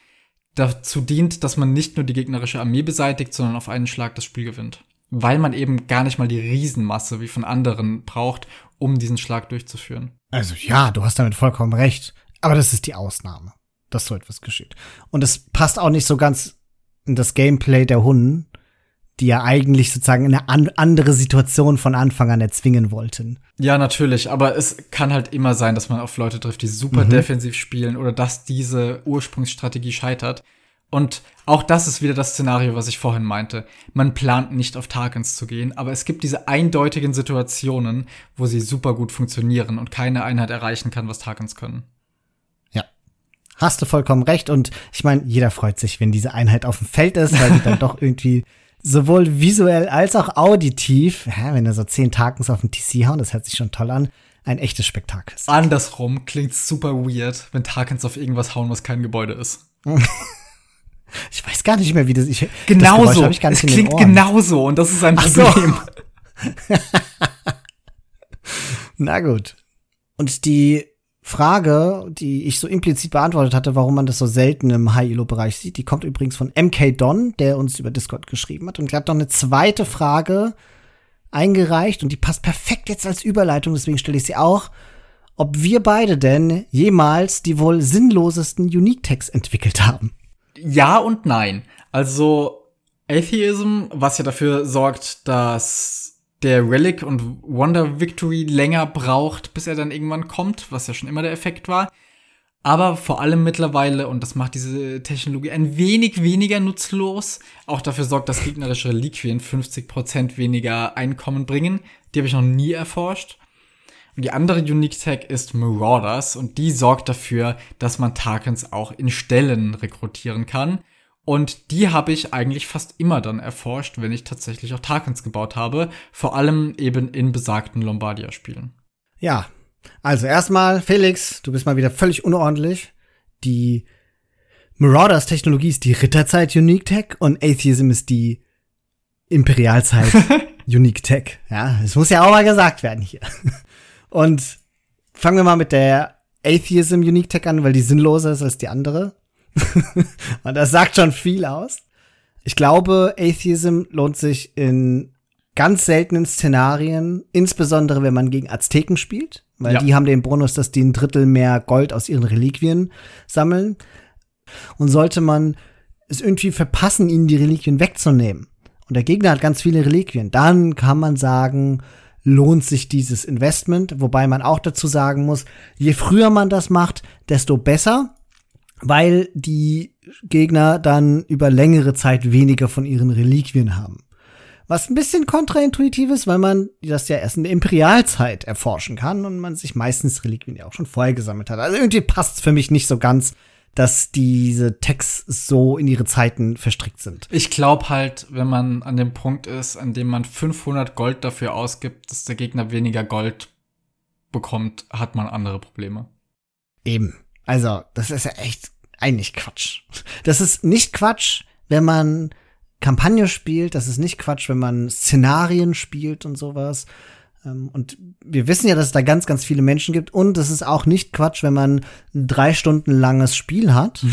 dazu dient, dass man nicht nur die gegnerische Armee beseitigt, sondern auf einen Schlag das Spiel gewinnt. Weil man eben gar nicht mal die Riesenmasse wie von anderen braucht, um diesen Schlag durchzuführen. Also ja, du hast damit vollkommen recht. Aber das ist die Ausnahme, dass so etwas geschieht. Und es passt auch nicht so ganz in das Gameplay der Hunden, die ja eigentlich sozusagen eine an andere Situation von Anfang an erzwingen wollten. Ja, natürlich, aber es kann halt immer sein, dass man auf Leute trifft, die super mhm. defensiv spielen oder dass diese Ursprungsstrategie scheitert. Und auch das ist wieder das Szenario, was ich vorhin meinte. Man plant nicht auf Tarkens zu gehen, aber es gibt diese eindeutigen Situationen, wo sie super gut funktionieren und keine Einheit erreichen kann, was Tarkens können. Ja. Hast du vollkommen recht. Und ich meine, jeder freut sich, wenn diese Einheit auf dem Feld ist, weil die dann [LAUGHS] doch irgendwie sowohl visuell als auch auditiv, ja, wenn er so zehn Takens auf den TC hauen, das hört sich schon toll an, ein echtes Spektakel ist. Andersrum klingt super weird, wenn Takens auf irgendwas hauen, was kein Gebäude ist. [LAUGHS] ich weiß gar nicht mehr, wie das. Ich, genauso. Das ich gar nicht es klingt genauso und das ist ein Problem. So. [LAUGHS] Na gut. Und die Frage, die ich so implizit beantwortet hatte, warum man das so selten im High-Elo-Bereich sieht, die kommt übrigens von MK Don, der uns über Discord geschrieben hat. Und er hat noch eine zweite Frage eingereicht und die passt perfekt jetzt als Überleitung, deswegen stelle ich sie auch. Ob wir beide denn jemals die wohl sinnlosesten Unique-Tags entwickelt haben? Ja und nein. Also Atheism, was ja dafür sorgt, dass der Relic und Wonder Victory länger braucht, bis er dann irgendwann kommt, was ja schon immer der Effekt war. Aber vor allem mittlerweile, und das macht diese Technologie ein wenig weniger nutzlos, auch dafür sorgt, dass gegnerische Reliquien 50% weniger Einkommen bringen. Die habe ich noch nie erforscht. Und die andere Unique Tag ist Marauders und die sorgt dafür, dass man Tarkens auch in Stellen rekrutieren kann. Und die habe ich eigentlich fast immer dann erforscht, wenn ich tatsächlich auch Tarkens gebaut habe. Vor allem eben in besagten Lombardia-Spielen. Ja, also erstmal, Felix, du bist mal wieder völlig unordentlich. Die Marauders-Technologie ist die Ritterzeit Unique Tech und Atheism ist die Imperialzeit [LAUGHS] Unique Tech. Ja, es muss ja auch mal gesagt werden hier. Und fangen wir mal mit der Atheism Unique Tech an, weil die sinnloser ist als die andere. [LAUGHS] Und das sagt schon viel aus. Ich glaube, Atheism lohnt sich in ganz seltenen Szenarien, insbesondere wenn man gegen Azteken spielt, weil ja. die haben den Bonus, dass die ein Drittel mehr Gold aus ihren Reliquien sammeln. Und sollte man es irgendwie verpassen, ihnen die Reliquien wegzunehmen, und der Gegner hat ganz viele Reliquien, dann kann man sagen, lohnt sich dieses Investment, wobei man auch dazu sagen muss, je früher man das macht, desto besser, weil die Gegner dann über längere Zeit weniger von ihren Reliquien haben. Was ein bisschen kontraintuitiv ist, weil man das ja erst in der Imperialzeit erforschen kann und man sich meistens Reliquien ja auch schon vorher gesammelt hat. Also irgendwie passt es für mich nicht so ganz, dass diese Tags so in ihre Zeiten verstrickt sind. Ich glaube halt, wenn man an dem Punkt ist, an dem man 500 Gold dafür ausgibt, dass der Gegner weniger Gold bekommt, hat man andere Probleme. Eben. Also, das ist ja echt eigentlich Quatsch. Das ist nicht Quatsch, wenn man Kampagne spielt, das ist nicht Quatsch, wenn man Szenarien spielt und sowas. Ähm, und wir wissen ja, dass es da ganz, ganz viele Menschen gibt. Und es ist auch nicht Quatsch, wenn man ein drei Stunden langes Spiel hat.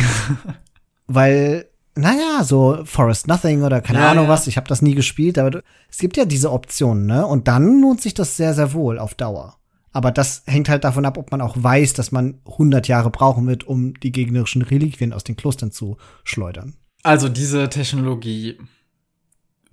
[LAUGHS] weil, naja, so Forest Nothing oder keine ja, Ahnung was, ich habe das nie gespielt, aber es gibt ja diese Optionen, ne? Und dann lohnt sich das sehr, sehr wohl auf Dauer. Aber das hängt halt davon ab, ob man auch weiß, dass man 100 Jahre brauchen wird, um die gegnerischen Reliquien aus den Klostern zu schleudern. Also diese Technologie,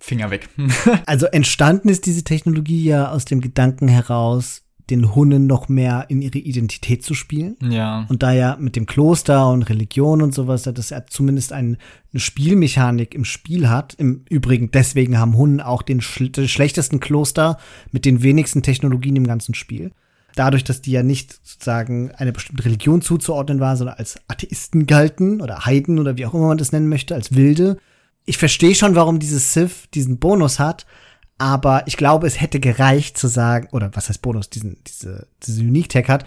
Finger weg. [LAUGHS] also entstanden ist diese Technologie ja aus dem Gedanken heraus, den Hunnen noch mehr in ihre Identität zu spielen. Ja. Und da ja mit dem Kloster und Religion und sowas, dass er zumindest ein, eine Spielmechanik im Spiel hat. Im Übrigen, deswegen haben Hunnen auch den, schl den schlechtesten Kloster mit den wenigsten Technologien im ganzen Spiel. Dadurch, dass die ja nicht sozusagen einer bestimmten Religion zuzuordnen war, sondern als Atheisten galten oder Heiden oder wie auch immer man das nennen möchte, als Wilde. Ich verstehe schon, warum dieses Sith diesen Bonus hat, aber ich glaube, es hätte gereicht zu sagen, oder was heißt Bonus, diesen, diese, diese Unique-Tag hat,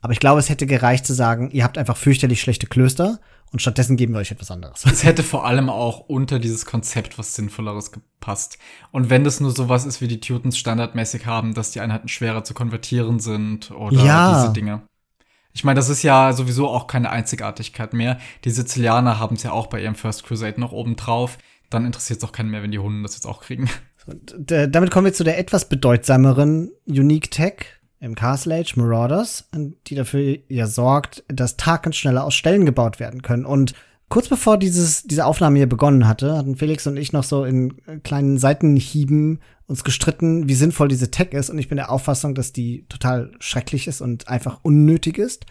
aber ich glaube, es hätte gereicht zu sagen, ihr habt einfach fürchterlich schlechte Klöster und stattdessen geben wir euch etwas anderes. Es hätte vor allem auch unter dieses Konzept was Sinnvolleres gepasst. Und wenn das nur sowas ist, wie die Tutens standardmäßig haben, dass die Einheiten schwerer zu konvertieren sind oder Ja. diese Dinge. Ich meine, das ist ja sowieso auch keine Einzigartigkeit mehr. Die Sizilianer haben es ja auch bei ihrem First Crusade noch oben drauf. Dann interessiert es auch keinen mehr, wenn die Hunden das jetzt auch kriegen. Und, äh, damit kommen wir zu der etwas bedeutsameren Unique Tech im Castle Age Marauders, die dafür ja sorgt, dass Tarkens schneller aus Stellen gebaut werden können. Und kurz bevor dieses, diese Aufnahme hier begonnen hatte, hatten Felix und ich noch so in äh, kleinen Seitenhieben uns gestritten, wie sinnvoll diese Tech ist. Und ich bin der Auffassung, dass die total schrecklich ist und einfach unnötig ist.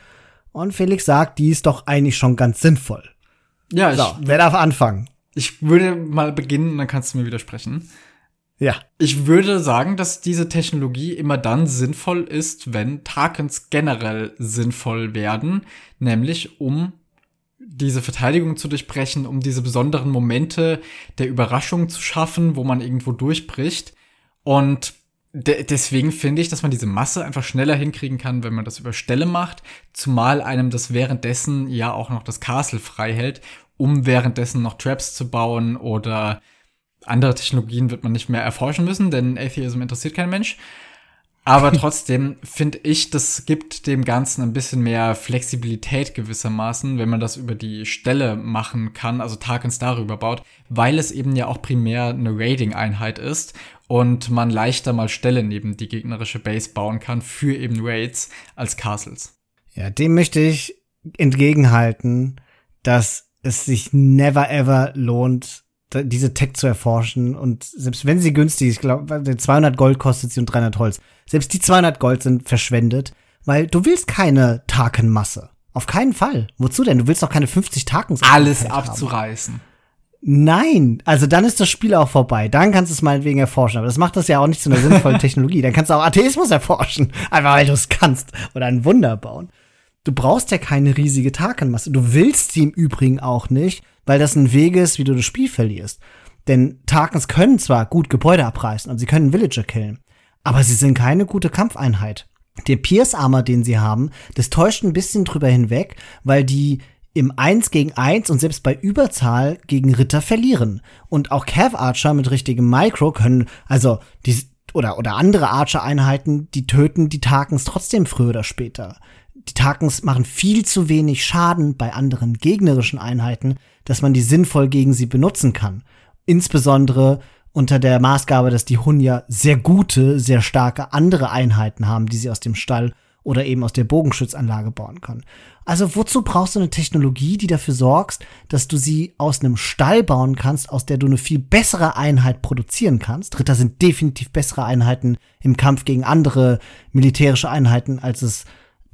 Und Felix sagt, die ist doch eigentlich schon ganz sinnvoll. Ja, ich, So, wer darf anfangen? ich würde mal beginnen, dann kannst du mir widersprechen. Ja. Ich würde sagen, dass diese Technologie immer dann sinnvoll ist, wenn Tarkens generell sinnvoll werden, nämlich um diese Verteidigung zu durchbrechen, um diese besonderen Momente der Überraschung zu schaffen, wo man irgendwo durchbricht. Und de deswegen finde ich, dass man diese Masse einfach schneller hinkriegen kann, wenn man das über Stelle macht, zumal einem das währenddessen ja auch noch das Castle frei hält, um währenddessen noch Traps zu bauen oder andere Technologien wird man nicht mehr erforschen müssen, denn Atheism interessiert kein Mensch. Aber [LAUGHS] trotzdem finde ich, das gibt dem Ganzen ein bisschen mehr Flexibilität gewissermaßen, wenn man das über die Stelle machen kann, also Tarkens darüber baut, weil es eben ja auch primär eine Raiding-Einheit ist und man leichter mal Stelle neben die gegnerische Base bauen kann für eben Raids als Castles. Ja, dem möchte ich entgegenhalten, dass es sich never ever lohnt, diese Tech zu erforschen. Und selbst wenn sie günstig ist, ich glaube, 200 Gold kostet sie und 300 Holz. Selbst die 200 Gold sind verschwendet, weil du willst keine Takenmasse. Auf keinen Fall. Wozu denn? Du willst doch keine 50 Takens. Alles Einheit haben. abzureißen. Nein, also dann ist das Spiel auch vorbei. Dann kannst du es meinetwegen erforschen. Aber das macht das ja auch nicht zu einer sinnvollen [LAUGHS] Technologie. Dann kannst du auch Atheismus erforschen. Einfach weil du es kannst. Oder ein Wunder bauen. Du brauchst ja keine riesige Takenmasse. Du willst sie im Übrigen auch nicht, weil das ein Weg ist, wie du das Spiel verlierst. Denn Takens können zwar gut Gebäude abreißen und sie können Villager killen, aber sie sind keine gute Kampfeinheit. Der Pierce Armor, den sie haben, das täuscht ein bisschen drüber hinweg, weil die im 1 gegen 1 und selbst bei Überzahl gegen Ritter verlieren. Und auch Cav Archer mit richtigem Micro können, also die, oder, oder andere Archer-Einheiten, die töten die Tarkens trotzdem früher oder später. Die Tarkens machen viel zu wenig Schaden bei anderen gegnerischen Einheiten, dass man die sinnvoll gegen sie benutzen kann. Insbesondere unter der Maßgabe, dass die Hun ja sehr gute, sehr starke andere Einheiten haben, die sie aus dem Stall oder eben aus der Bogenschützanlage bauen können. Also wozu brauchst du eine Technologie, die dafür sorgst, dass du sie aus einem Stall bauen kannst, aus der du eine viel bessere Einheit produzieren kannst? Ritter sind definitiv bessere Einheiten im Kampf gegen andere militärische Einheiten, als es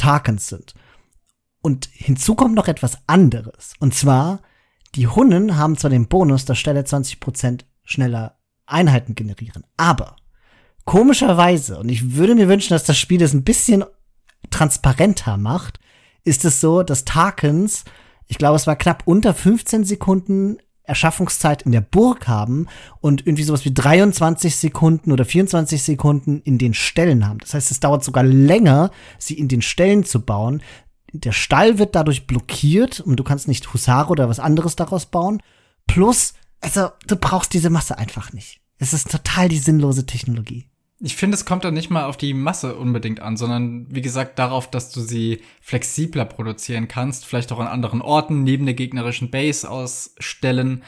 Tarkens sind. Und hinzu kommt noch etwas anderes. Und zwar, die Hunnen haben zwar den Bonus, dass Stelle 20% schneller Einheiten generieren, aber komischerweise, und ich würde mir wünschen, dass das Spiel das ein bisschen transparenter macht, ist es so, dass Tarkens, ich glaube, es war knapp unter 15 Sekunden Erschaffungszeit in der Burg haben und irgendwie sowas wie 23 Sekunden oder 24 Sekunden in den Ställen haben. Das heißt, es dauert sogar länger, sie in den Ställen zu bauen. Der Stall wird dadurch blockiert und du kannst nicht Husare oder was anderes daraus bauen. Plus, also, du brauchst diese Masse einfach nicht. Es ist total die sinnlose Technologie. Ich finde, es kommt dann nicht mal auf die Masse unbedingt an, sondern wie gesagt darauf, dass du sie flexibler produzieren kannst, vielleicht auch an anderen Orten neben der gegnerischen Base ausstellen.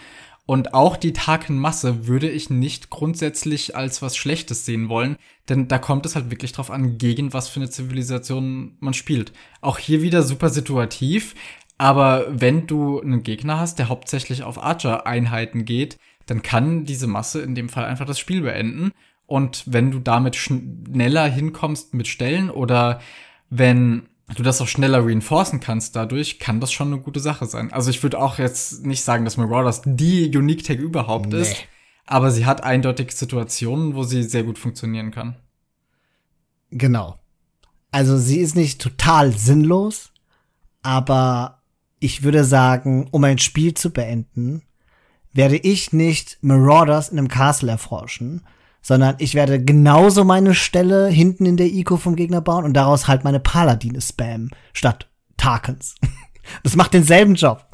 Und auch die Takenmasse würde ich nicht grundsätzlich als was Schlechtes sehen wollen, denn da kommt es halt wirklich drauf an, gegen was für eine Zivilisation man spielt. Auch hier wieder super situativ, aber wenn du einen Gegner hast, der hauptsächlich auf Archer-Einheiten geht, dann kann diese Masse in dem Fall einfach das Spiel beenden. Und wenn du damit schneller hinkommst mit Stellen oder wenn du das auch schneller reinforcen kannst dadurch, kann das schon eine gute Sache sein. Also ich würde auch jetzt nicht sagen, dass Marauders die Unique Tag überhaupt nee. ist, aber sie hat eindeutig Situationen, wo sie sehr gut funktionieren kann. Genau. Also sie ist nicht total sinnlos, aber ich würde sagen, um ein Spiel zu beenden, werde ich nicht Marauders in einem Castle erforschen, sondern ich werde genauso meine Stelle hinten in der Eco vom Gegner bauen und daraus halt meine Paladine spammen, statt Tarkens. [LAUGHS] Das macht denselben Job.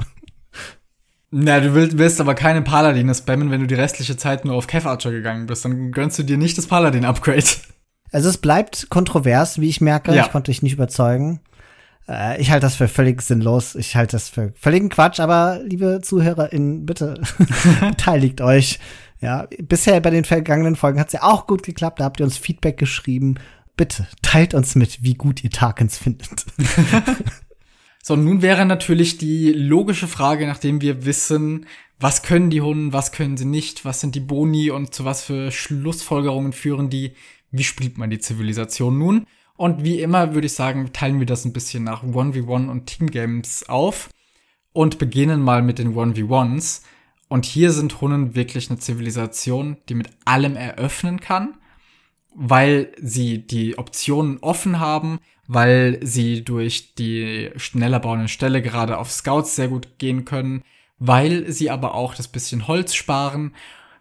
Na, du willst, willst aber keine Paladine spammen, wenn du die restliche Zeit nur auf Kev Archer gegangen bist. Dann gönnst du dir nicht das Paladin-Upgrade. Also es bleibt kontrovers, wie ich merke. Ja. Ich konnte dich nicht überzeugen. Äh, ich halte das für völlig sinnlos. Ich halte das für völligen Quatsch. Aber liebe ZuhörerInnen, bitte [LAUGHS] beteiligt euch. Ja, bisher bei den vergangenen Folgen hat es ja auch gut geklappt. Da habt ihr uns Feedback geschrieben. Bitte teilt uns mit, wie gut ihr Tarkens findet. [LAUGHS] so, nun wäre natürlich die logische Frage, nachdem wir wissen, was können die Hunden, was können sie nicht, was sind die Boni und zu was für Schlussfolgerungen führen die, wie spielt man die Zivilisation nun? Und wie immer würde ich sagen, teilen wir das ein bisschen nach 1v1 und Teamgames auf und beginnen mal mit den 1v1s. Und hier sind Hunnen wirklich eine Zivilisation, die mit allem eröffnen kann, weil sie die Optionen offen haben, weil sie durch die schneller bauenden Stelle gerade auf Scouts sehr gut gehen können, weil sie aber auch das bisschen Holz sparen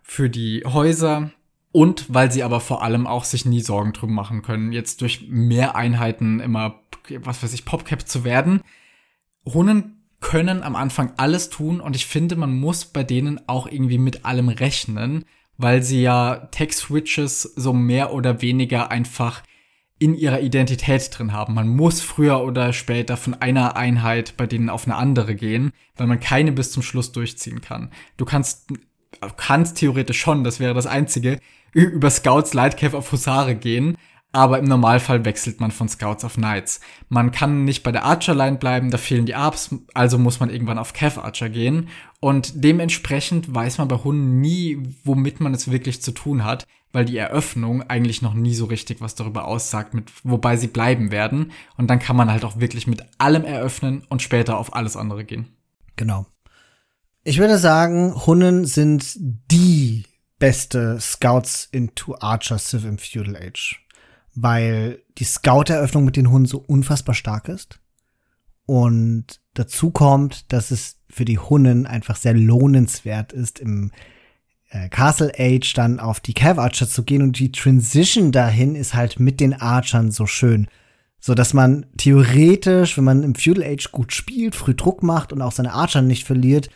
für die Häuser und weil sie aber vor allem auch sich nie Sorgen drum machen können, jetzt durch mehr Einheiten immer, was weiß ich, Popcap zu werden. Hunnen können am Anfang alles tun und ich finde, man muss bei denen auch irgendwie mit allem rechnen, weil sie ja Tech-Switches so mehr oder weniger einfach in ihrer Identität drin haben. Man muss früher oder später von einer Einheit bei denen auf eine andere gehen, weil man keine bis zum Schluss durchziehen kann. Du kannst, kannst theoretisch schon, das wäre das Einzige, über Scouts Lightcav auf Husare gehen, aber im Normalfall wechselt man von Scouts auf Knights. Man kann nicht bei der Archer-Line bleiben, da fehlen die Arps, also muss man irgendwann auf Cav Archer gehen. Und dementsprechend weiß man bei Hunden nie, womit man es wirklich zu tun hat, weil die Eröffnung eigentlich noch nie so richtig was darüber aussagt, mit wobei sie bleiben werden. Und dann kann man halt auch wirklich mit allem eröffnen und später auf alles andere gehen. Genau. Ich würde sagen, Hunnen sind die beste Scouts into Archer Civ im Feudal Age weil die Scout-Eröffnung mit den Hunden so unfassbar stark ist. Und dazu kommt, dass es für die Hunden einfach sehr lohnenswert ist, im äh, Castle Age dann auf die Cav Archer zu gehen und die Transition dahin ist halt mit den Archern so schön. So dass man theoretisch, wenn man im Feudal Age gut spielt, früh Druck macht und auch seine Archer nicht verliert,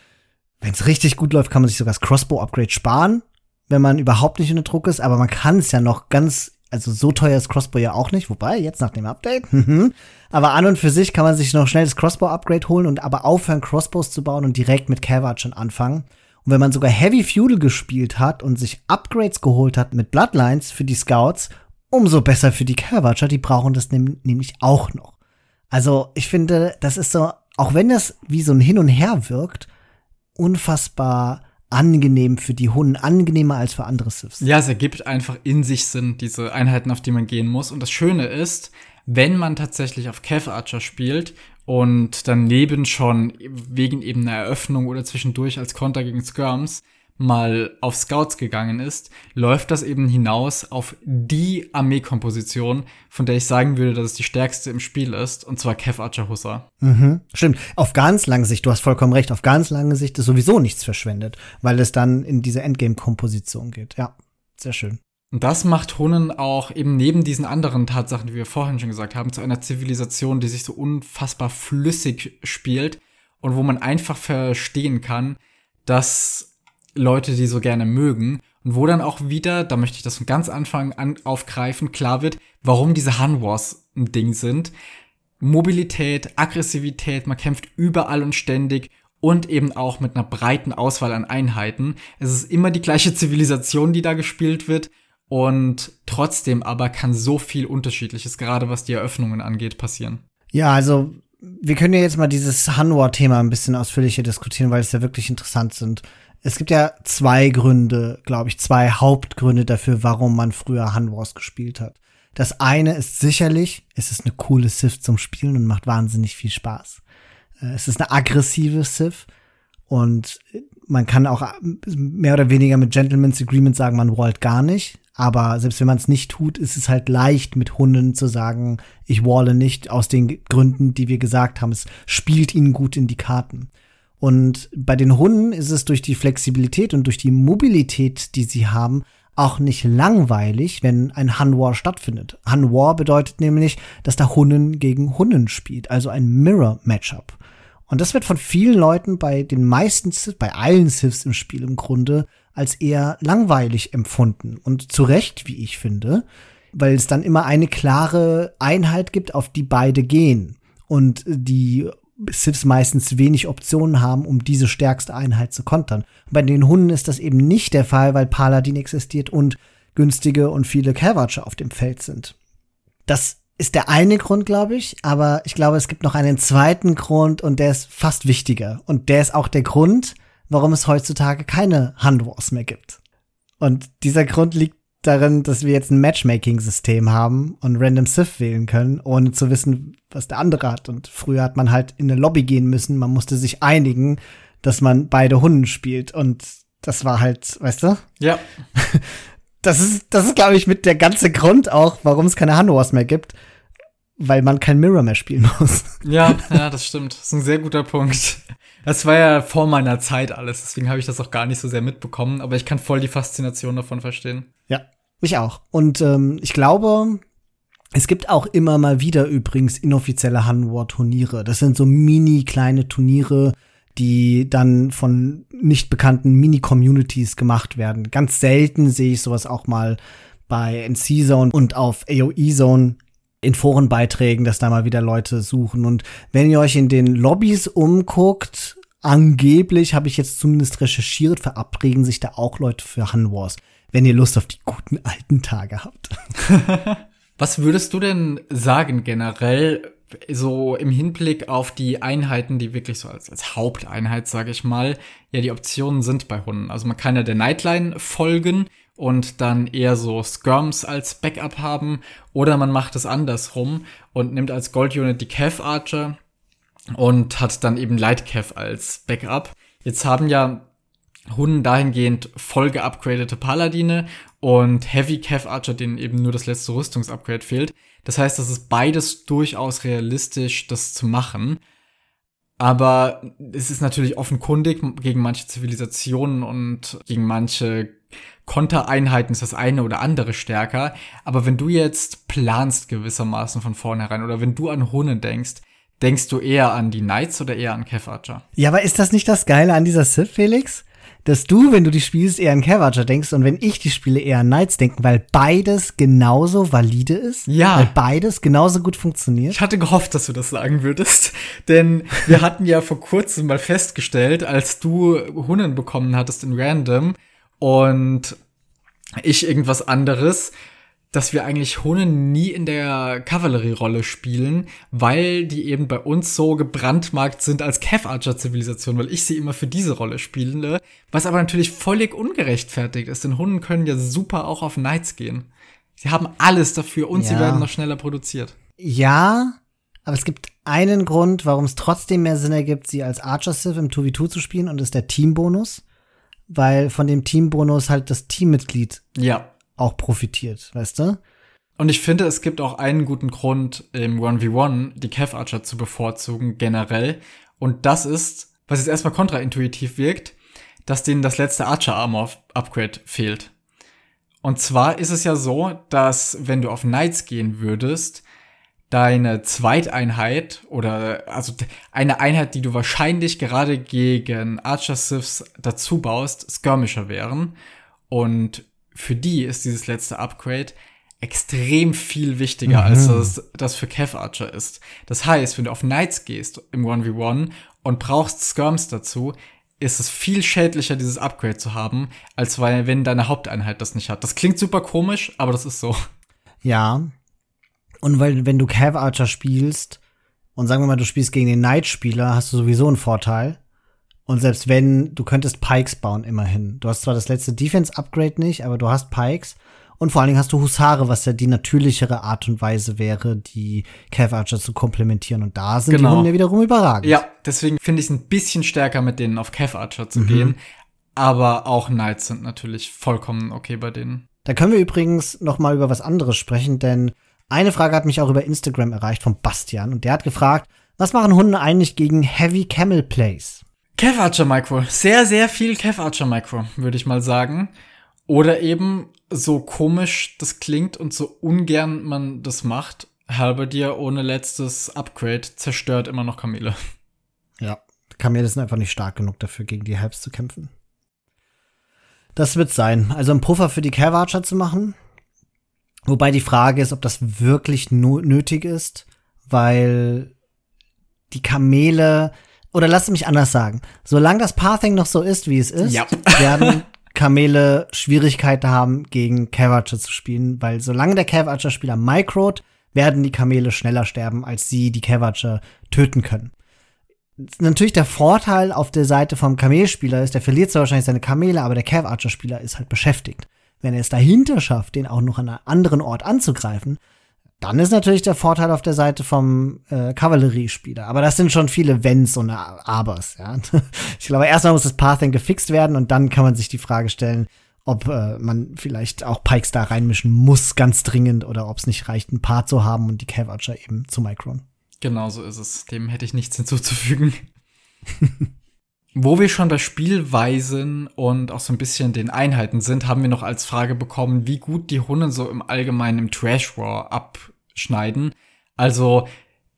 wenn es richtig gut läuft, kann man sich sogar das Crossbow Upgrade sparen, wenn man überhaupt nicht unter Druck ist, aber man kann es ja noch ganz also so teuer ist Crossbow ja auch nicht, wobei jetzt nach dem Update. [LAUGHS] Mhm. aber an und für sich kann man sich noch schnell das Crossbow-Upgrade holen und aber aufhören, Crossbows zu bauen und direkt mit Cavards anfangen. Und wenn man sogar Heavy Feudal gespielt hat und sich Upgrades geholt hat mit Bloodlines für die Scouts, umso besser für die Cavarcher, die brauchen das nämlich auch noch. Also ich finde, das ist so, auch wenn das wie so ein Hin und Her wirkt, unfassbar angenehm für die Hunden, angenehmer als für andere Siths. Ja, es ergibt einfach in sich Sinn, diese Einheiten, auf die man gehen muss. Und das Schöne ist, wenn man tatsächlich auf Kev Archer spielt und daneben schon wegen eben einer Eröffnung oder zwischendurch als Konter gegen Skirms mal auf Scouts gegangen ist, läuft das eben hinaus auf die Armeekomposition, von der ich sagen würde, dass es die stärkste im Spiel ist, und zwar Kev Archer Hussar. Mhm, stimmt. Auf ganz lange Sicht, du hast vollkommen recht, auf ganz lange Sicht ist sowieso nichts verschwendet, weil es dann in diese Endgame-Komposition geht. Ja, sehr schön. Und das macht Hunnen auch eben neben diesen anderen Tatsachen, die wir vorhin schon gesagt haben, zu einer Zivilisation, die sich so unfassbar flüssig spielt und wo man einfach verstehen kann, dass Leute, die so gerne mögen. Und wo dann auch wieder, da möchte ich das von ganz Anfang an aufgreifen, klar wird, warum diese Han Wars ein Ding sind. Mobilität, Aggressivität, man kämpft überall und ständig und eben auch mit einer breiten Auswahl an Einheiten. Es ist immer die gleiche Zivilisation, die da gespielt wird. Und trotzdem aber kann so viel Unterschiedliches, gerade was die Eröffnungen angeht, passieren. Ja, also wir können ja jetzt mal dieses Han War-Thema ein bisschen ausführlicher diskutieren, weil es ja wirklich interessant sind Es gibt ja zwei Gründe, glaube ich, zwei Hauptgründe dafür, warum man früher Hand Wars gespielt hat. Das eine ist sicherlich, es ist eine coole Civ zum Spielen und macht wahnsinnig viel Spaß. Äh, es ist eine aggressive Civ und man kann auch mehr oder weniger mit Gentleman's Agreement sagen, man wallt gar nicht. Aber selbst wenn man es nicht tut, ist es halt leicht mit Hunden zu sagen, ich walle nicht aus den Gründen, die wir gesagt haben. Es spielt ihnen gut in die Karten. Und bei den Hunden ist es durch die Flexibilität und durch die Mobilität, die sie haben, auch nicht langweilig, wenn ein Han War stattfindet. Han War bedeutet nämlich, dass da Hunden gegen Hunden spielt, also ein Mirror Matchup. Und das wird von vielen Leuten bei den meisten, bei allen Siths im Spiel im Grunde als eher langweilig empfunden. Und zu Recht, wie ich finde, weil es dann immer eine klare Einheit gibt, auf die beide gehen. Und die Siths meistens wenig Optionen haben, um diese stärkste Einheit zu kontern. Bei den Hunden ist das eben nicht der Fall, weil Paladin existiert und günstige und viele Cavatcher auf dem Feld sind. Das ist der eine Grund, glaube ich, aber ich glaube, es gibt noch einen zweiten Grund und der ist fast wichtiger. Und der ist auch der Grund, warum es heutzutage keine Handwars mehr gibt. Und dieser Grund liegt darin, dass wir jetzt ein Matchmaking-System haben und Random Sith wählen können, ohne zu wissen, was der andere hat. Und früher hat man halt in eine Lobby gehen müssen, man musste sich einigen, dass man beide Hunden spielt. Und das war halt, weißt du? Ja. [LAUGHS] Das ist, das ist, glaube ich, mit der ganze Grund auch, warum es keine Handwars mehr gibt, weil man kein Mirror mehr spielen [LAUGHS] muss. Ja, ja, das stimmt. Das ist ein sehr guter Punkt. Das war ja vor meiner Zeit alles, deswegen habe ich das auch gar nicht so sehr mitbekommen, aber ich kann voll die Faszination davon verstehen. Ja, mich auch. Und ähm, ich glaube, es gibt auch immer mal wieder übrigens inoffizielle Hanwar-Turniere. Das sind so mini kleine Turniere, die dann von nicht bekannten Mini-Communities gemacht werden. Ganz selten sehe ich sowas auch mal bei NC-Zone und auf AOE-Zone in Forenbeiträgen, dass da mal wieder Leute suchen. Und wenn ihr euch in den Lobbys umguckt, angeblich habe ich jetzt zumindest recherchiert, verabreden sich da auch Leute für Hanwars, wenn ihr Lust auf die guten alten Tage habt. [LAUGHS] Was würdest du denn sagen generell, so im Hinblick auf die Einheiten, die wirklich so als, als Haupteinheit, sage ich mal, ja die Optionen sind bei Hunden. Also man kann ja der Nightline folgen und dann eher so Skirms als Backup haben oder man macht es andersrum und nimmt als Gold-Unit die Cav Archer und hat dann eben Light Cav als Backup. Jetzt haben ja Hunden dahingehend voll geupgradete Paladine und Heavy Cav Archer, denen eben nur das letzte Rüstungsupgrade fehlt. Das heißt, das ist beides durchaus realistisch, das zu machen. Aber es ist natürlich offenkundig, gegen manche Zivilisationen und gegen manche Kontereinheiten ist das eine oder andere stärker. Aber wenn du jetzt planst gewissermaßen von vornherein oder wenn du an Hunde denkst, denkst du eher an die Knights oder eher an Kev Archer? Ja, aber ist das nicht das Geile an dieser Sith, Felix? Dass du, wenn du die spielst, eher an Cavager denkst und wenn ich die spiele, eher an Knights denken, weil beides genauso valide ist. Ja. Weil beides genauso gut funktioniert. Ich hatte gehofft, dass du das sagen würdest. [LAUGHS] Denn wir hatten ja vor kurzem mal festgestellt, als du Hunden bekommen hattest in Random und ich irgendwas anderes, dass wir eigentlich Hunnen nie in der Kavallerierolle spielen, weil die eben bei uns so gebrandmarkt sind als Cav Archer Zivilisation, weil ich sie immer für diese Rolle spiele, was aber natürlich völlig ungerechtfertigt ist, denn Hunden können ja super auch auf Knights gehen. Sie haben alles dafür und ja. sie werden noch schneller produziert. Ja, aber es gibt einen Grund, warum es trotzdem mehr Sinn ergibt, sie als Archer Civ im 2v2 zu spielen und das ist der Teambonus, weil von dem Teambonus halt das Teammitglied ja auch profitiert, weißt du? Und ich finde, es gibt auch einen guten Grund, im 1v1 die Kev Archer zu bevorzugen, generell. Und das ist, was jetzt erstmal kontraintuitiv wirkt, dass denen das letzte Archer Armor Upgrade fehlt. Und zwar ist es ja so, dass wenn du auf Knights gehen würdest, deine Zweiteinheit oder also eine Einheit, die du wahrscheinlich gerade gegen Archer Siths dazu baust, Skirmisher wären. Und für die ist dieses letzte Upgrade extrem viel wichtiger, mhm. als das, das für Kev Archer ist. Das heißt, wenn du auf Knights gehst im 1v1 und brauchst Skirms dazu, ist es viel schädlicher, dieses Upgrade zu haben, als weil, wenn deine Haupteinheit das nicht hat. Das klingt super komisch, aber das ist so. Ja. Und weil, wenn du Cav Archer spielst, und sagen wir mal, du spielst gegen den Knight-Spieler, hast du sowieso einen Vorteil. Und selbst wenn, du könntest Pikes bauen, immerhin. Du hast zwar das letzte Defense-Upgrade nicht, aber du hast Pikes. Und vor allen Dingen hast du Husare, was ja die natürlichere Art und Weise wäre, die Cav Archer zu komplementieren. Und da sind Genau. die Hunde wiederum überragend. Ja, deswegen finde ich es ein bisschen stärker, mit denen auf Cav Archer zu Mhm. gehen. Aber auch Knights sind natürlich vollkommen okay bei denen. Da können wir übrigens noch mal über was anderes sprechen, denn eine Frage hat mich auch über Instagram erreicht von Bastian. Und der hat gefragt, was machen Hunde eigentlich gegen Heavy Camel Plays? Cav Archer Micro. Sehr, sehr viel Cav Archer Micro, würde ich mal sagen. Oder eben so komisch das klingt und so ungern man das macht. Halberdier ohne letztes Upgrade zerstört immer noch Kamele. Ja, Kamele sind einfach nicht stark genug dafür, gegen die Helps zu kämpfen. Das wird sein. Also ein Puffer für die Cav Archer zu machen. Wobei die Frage ist, ob das wirklich nötig ist, weil die Kamele, oder lass mich anders sagen, solange das Pathing noch so ist, wie es ist, Ja. [LAUGHS] werden Kamele Schwierigkeiten haben, gegen Cav Archer zu spielen, weil solange der Cav Archer Spieler microt, werden die Kamele schneller sterben, als sie die Cav Archer töten können natürlich der Vorteil auf der Seite vom Kamelspieler ist, der verliert zwar wahrscheinlich seine Kamele, aber der Cav Archer Spieler ist halt beschäftigt. Wenn er es dahinter schafft, den auch noch an einem anderen Ort anzugreifen, dann ist natürlich der Vorteil auf der Seite vom äh, Kavalleriespieler. Aber das sind schon viele Wenns und Abers. Ja? [LAUGHS] Ich glaube, erstmal muss das Pathing gefixt werden und dann kann man sich die Frage stellen, ob äh, man vielleicht auch Pikes da reinmischen muss, ganz dringend, oder ob es nicht reicht, ein paar zu haben und die Cav Archer eben zu micron. Genau so ist es. Dem hätte ich nichts hinzuzufügen. [LAUGHS] Wo wir schon bei Spielweisen und auch so ein bisschen den Einheiten sind, haben wir noch als Frage bekommen, wie gut die Hunde so im Allgemeinen im Trash War abschneiden. Also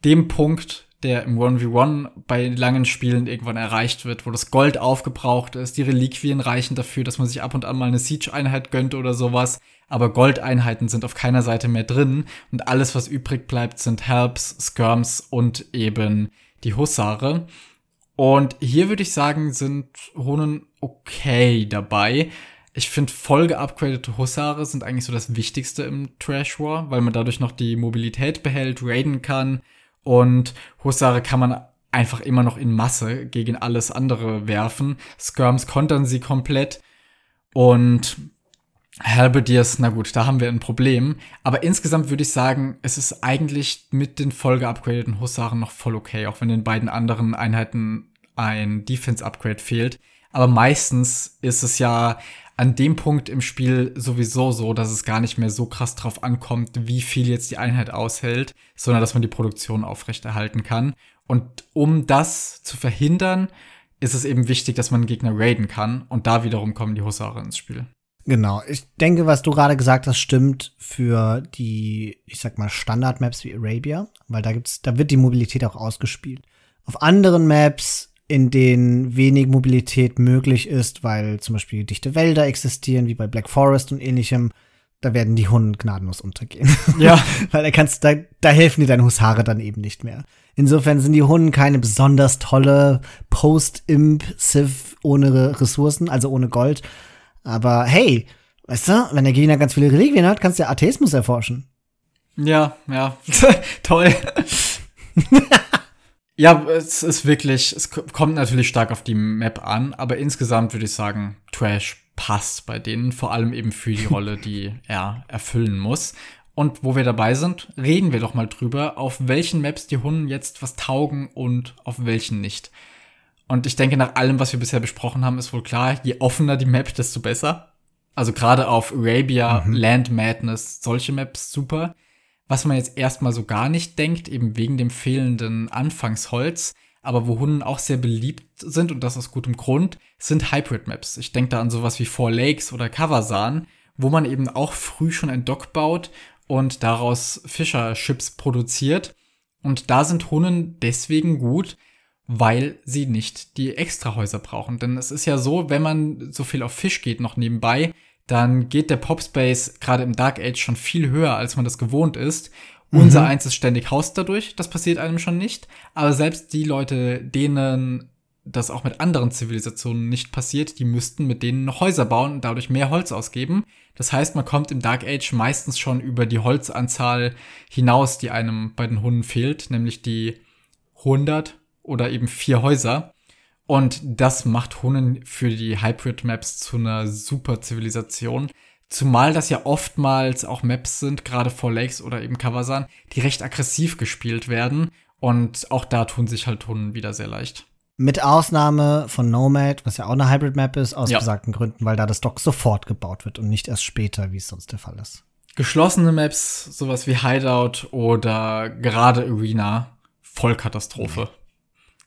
dem Punkt, der im 1v1 bei langen Spielen irgendwann erreicht wird, wo das Gold aufgebraucht ist, die Reliquien reichen dafür, dass man sich ab und an mal eine Siege-Einheit gönnt oder sowas, aber Goldeinheiten sind auf keiner Seite mehr drin und alles, was übrig bleibt, sind Helps, Skirms und eben die Husare. Und hier würde ich sagen, sind Hunnen okay dabei. Ich finde, voll geupgradete Husare sind eigentlich so das Wichtigste im Trash War, weil man dadurch noch die Mobilität behält, raiden kann. Und Husare kann man einfach immer noch in Masse gegen alles andere werfen. Skirms kontern sie komplett. Und Halberdiers, na gut, da haben wir ein Problem. Aber insgesamt würde ich sagen, es ist eigentlich mit den voll geupgradeten Husaren noch voll okay, auch wenn den beiden anderen Einheiten ein Defense-Upgrade fehlt. Aber meistens ist es ja an dem Punkt im Spiel sowieso so, dass es gar nicht mehr so krass drauf ankommt, wie viel jetzt die Einheit aushält, sondern dass man die Produktion aufrechterhalten kann. Und um das zu verhindern, ist es eben wichtig, dass man einen Gegner raiden kann. Und da wiederum kommen die Husare ins Spiel. Genau. Ich denke, was du gerade gesagt hast, stimmt für die, ich sag mal, Standard-Maps wie Arabia, weil da gibt's, da wird die Mobilität auch ausgespielt. Auf anderen Maps, in denen wenig Mobilität möglich ist, weil zum Beispiel dichte Wälder existieren, wie bei Black Forest und ähnlichem, da werden die Hunden gnadenlos untergehen. [LAUGHS] Ja. weil da kannst, da, da helfen dir deine Husare dann eben nicht mehr. Insofern sind die Hunden keine besonders tolle Post-Imp-Civ ohne Ressourcen, also ohne Gold. Aber hey, weißt du, wenn der Gegner ganz viele Reliquien hat, kannst du ja Atheismus erforschen. Ja, ja. [LAUGHS] Toll. [LAUGHS] ja, es ist wirklich, es kommt natürlich stark auf die Map an, aber insgesamt würde ich sagen, Trash passt bei denen, vor allem eben für die Rolle, die [LAUGHS] er erfüllen muss. Und wo wir dabei sind, reden wir doch mal drüber, auf welchen Maps die Hunden jetzt was taugen und auf welchen nicht. Und ich denke, nach allem, was wir bisher besprochen haben, ist wohl klar, je offener die Map, desto besser. Also gerade auf Arabia, Land Madness, solche Maps super. Was man jetzt erstmal so gar nicht denkt, eben wegen dem fehlenden Anfangsholz, aber wo Hunden auch sehr beliebt sind und das aus gutem Grund, sind Hybrid-Maps. Ich denke da an sowas wie Four Lakes oder Kavasan, wo man eben auch früh schon ein Dock baut und daraus Fischer-Chips produziert. Und da sind Hunden deswegen gut, weil sie nicht die Extrahäuser brauchen. Denn es ist ja so, wenn man so viel auf Fisch geht noch nebenbei, dann geht der Popspace gerade im Dark Age schon viel höher, als man das gewohnt ist. Unser eins ist ständig Haus dadurch, das passiert einem schon nicht. Aber selbst die Leute, denen das auch mit anderen Zivilisationen nicht passiert, die müssten mit denen noch Häuser bauen und dadurch mehr Holz ausgeben. Das heißt, man kommt im Dark Age meistens schon über die Holzanzahl hinaus, die einem bei den Hunden fehlt, nämlich die 100 oder eben vier Häuser. Und das macht Hunnen für die Hybrid-Maps zu einer super Zivilisation. Zumal das ja oftmals auch Maps sind, gerade vor Lakes oder eben Kawasan, die recht aggressiv gespielt werden. Und auch da tun sich halt Hunnen wieder sehr leicht. Mit Ausnahme von Nomad, was ja auch eine Hybrid-Map ist, aus ja. besagten Gründen, weil da das Dock sofort gebaut wird und nicht erst später, wie es sonst der Fall ist. Geschlossene Maps, sowas wie Hideout oder gerade Arena, Vollkatastrophe.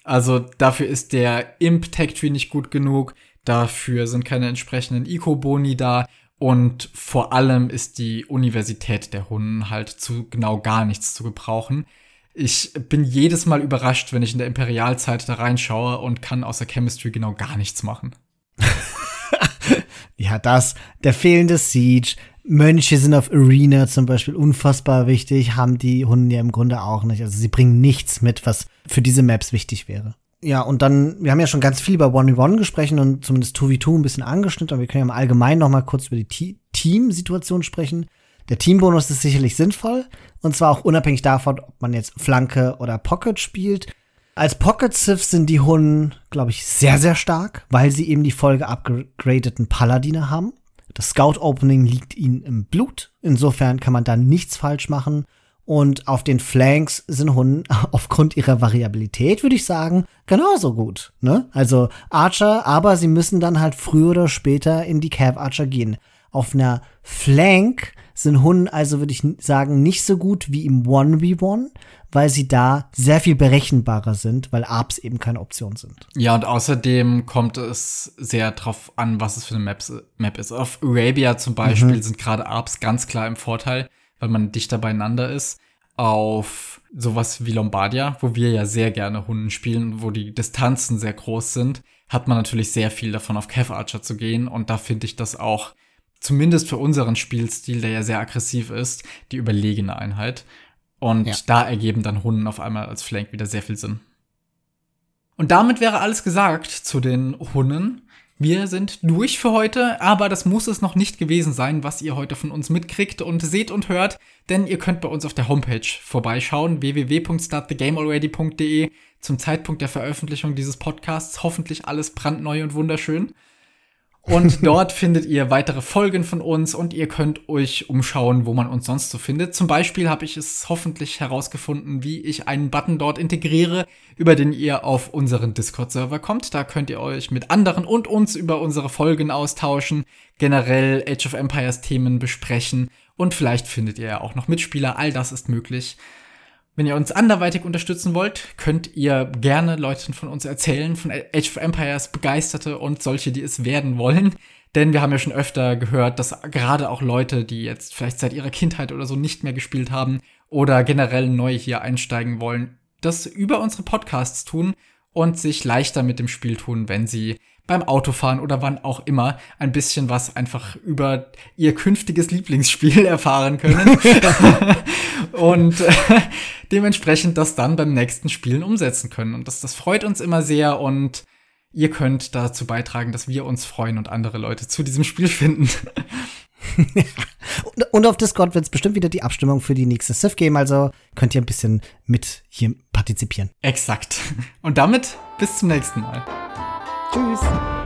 Also dafür ist der Imp-Tech-Tree nicht gut genug, dafür sind keine entsprechenden Eco-Boni da und vor allem ist die Universität der Hunden halt zu genau gar nichts zu gebrauchen. Ich bin jedes Mal überrascht, wenn ich in der Imperialzeit da reinschaue und kann außer Chemistry genau gar nichts machen. [LAUGHS] ja, das, der fehlende Siege, Mönche sind auf Arena zum Beispiel unfassbar wichtig, haben die Hunde ja im Grunde auch nicht. Also sie bringen nichts mit, was für diese Maps wichtig wäre. Ja, und dann, wir haben ja schon ganz viel über 1v1 gesprochen und zumindest 2v2 ein bisschen angeschnitten, aber wir können ja im Allgemeinen noch mal kurz über die Team-Situation sprechen. Der Teambonus ist sicherlich sinnvoll und zwar auch unabhängig davon, ob man jetzt Flanke oder Pocket spielt. Als Pocket Civ sind die Hunden, glaube ich, sehr, sehr stark, weil sie eben die Folge upgradeten Paladine haben. Das Scout Opening liegt ihnen im Blut. Insofern kann man da nichts falsch machen. Und auf den Flanks sind Hunden [LAUGHS] aufgrund ihrer Variabilität, würde ich sagen, genauso gut. Ne? Also Archer, aber sie müssen dann halt früher oder später in die Cav Archer gehen. Auf einer Flank sind Hunden also, würde ich sagen, nicht so gut wie im 1v1, weil sie da sehr viel berechenbarer sind, weil ARPs eben keine Option sind. Ja, und außerdem kommt es sehr drauf an, was es für eine Maps, Map ist. Auf Arabia zum Beispiel mhm. sind gerade ARPs ganz klar im Vorteil, weil man dichter beieinander ist. Auf sowas wie Lombardia, wo wir ja sehr gerne Hunden spielen, wo die Distanzen sehr groß sind, hat man natürlich sehr viel davon, auf Cav Archer zu gehen. Und da finde ich das auch zumindest für unseren Spielstil, der ja sehr aggressiv ist, die überlegene Einheit. Und ja. da ergeben dann Hunden auf einmal als Flank wieder sehr viel Sinn. Und damit wäre alles gesagt zu den Hunden. Wir sind durch für heute, aber das muss es noch nicht gewesen sein, was ihr heute von uns mitkriegt und seht und hört, denn ihr könnt bei uns auf der Homepage vorbeischauen, www.startthegamealready.de. Zum Zeitpunkt der Veröffentlichung dieses Podcasts hoffentlich alles brandneu und wunderschön. Und [LAUGHS] dort findet ihr weitere Folgen von uns und ihr könnt euch umschauen, wo man uns sonst so findet. Zum Beispiel habe ich es hoffentlich herausgefunden, wie ich einen Button dort integriere, über den ihr auf unseren Discord-Server kommt. Da könnt ihr euch mit anderen und uns über unsere Folgen austauschen, generell Age of Empires Themen besprechen und vielleicht findet ihr ja auch noch Mitspieler. All das ist möglich. Wenn ihr uns anderweitig unterstützen wollt, könnt ihr gerne Leuten von uns erzählen, von Age of Empires Begeisterte und solche, die es werden wollen. Denn wir haben ja schon öfter gehört, dass gerade auch Leute, die jetzt vielleicht seit ihrer Kindheit oder so nicht mehr gespielt haben oder generell neu hier einsteigen wollen, das über unsere Podcasts tun und sich leichter mit dem Spiel tun, wenn sie beim Autofahren oder wann auch immer ein bisschen was einfach über ihr künftiges Lieblingsspiel [LAUGHS] erfahren können. [LAUGHS] und äh, dementsprechend das dann beim nächsten Spielen umsetzen können. Und das, das freut uns immer sehr und ihr könnt dazu beitragen, dass wir uns freuen und andere Leute zu diesem Spiel finden. [LAUGHS] und auf Discord wird es bestimmt wieder die Abstimmung für die nächste Sith geben, also könnt ihr ein bisschen mit hier partizipieren. Exakt. Und damit bis zum nächsten Mal. Tschüss.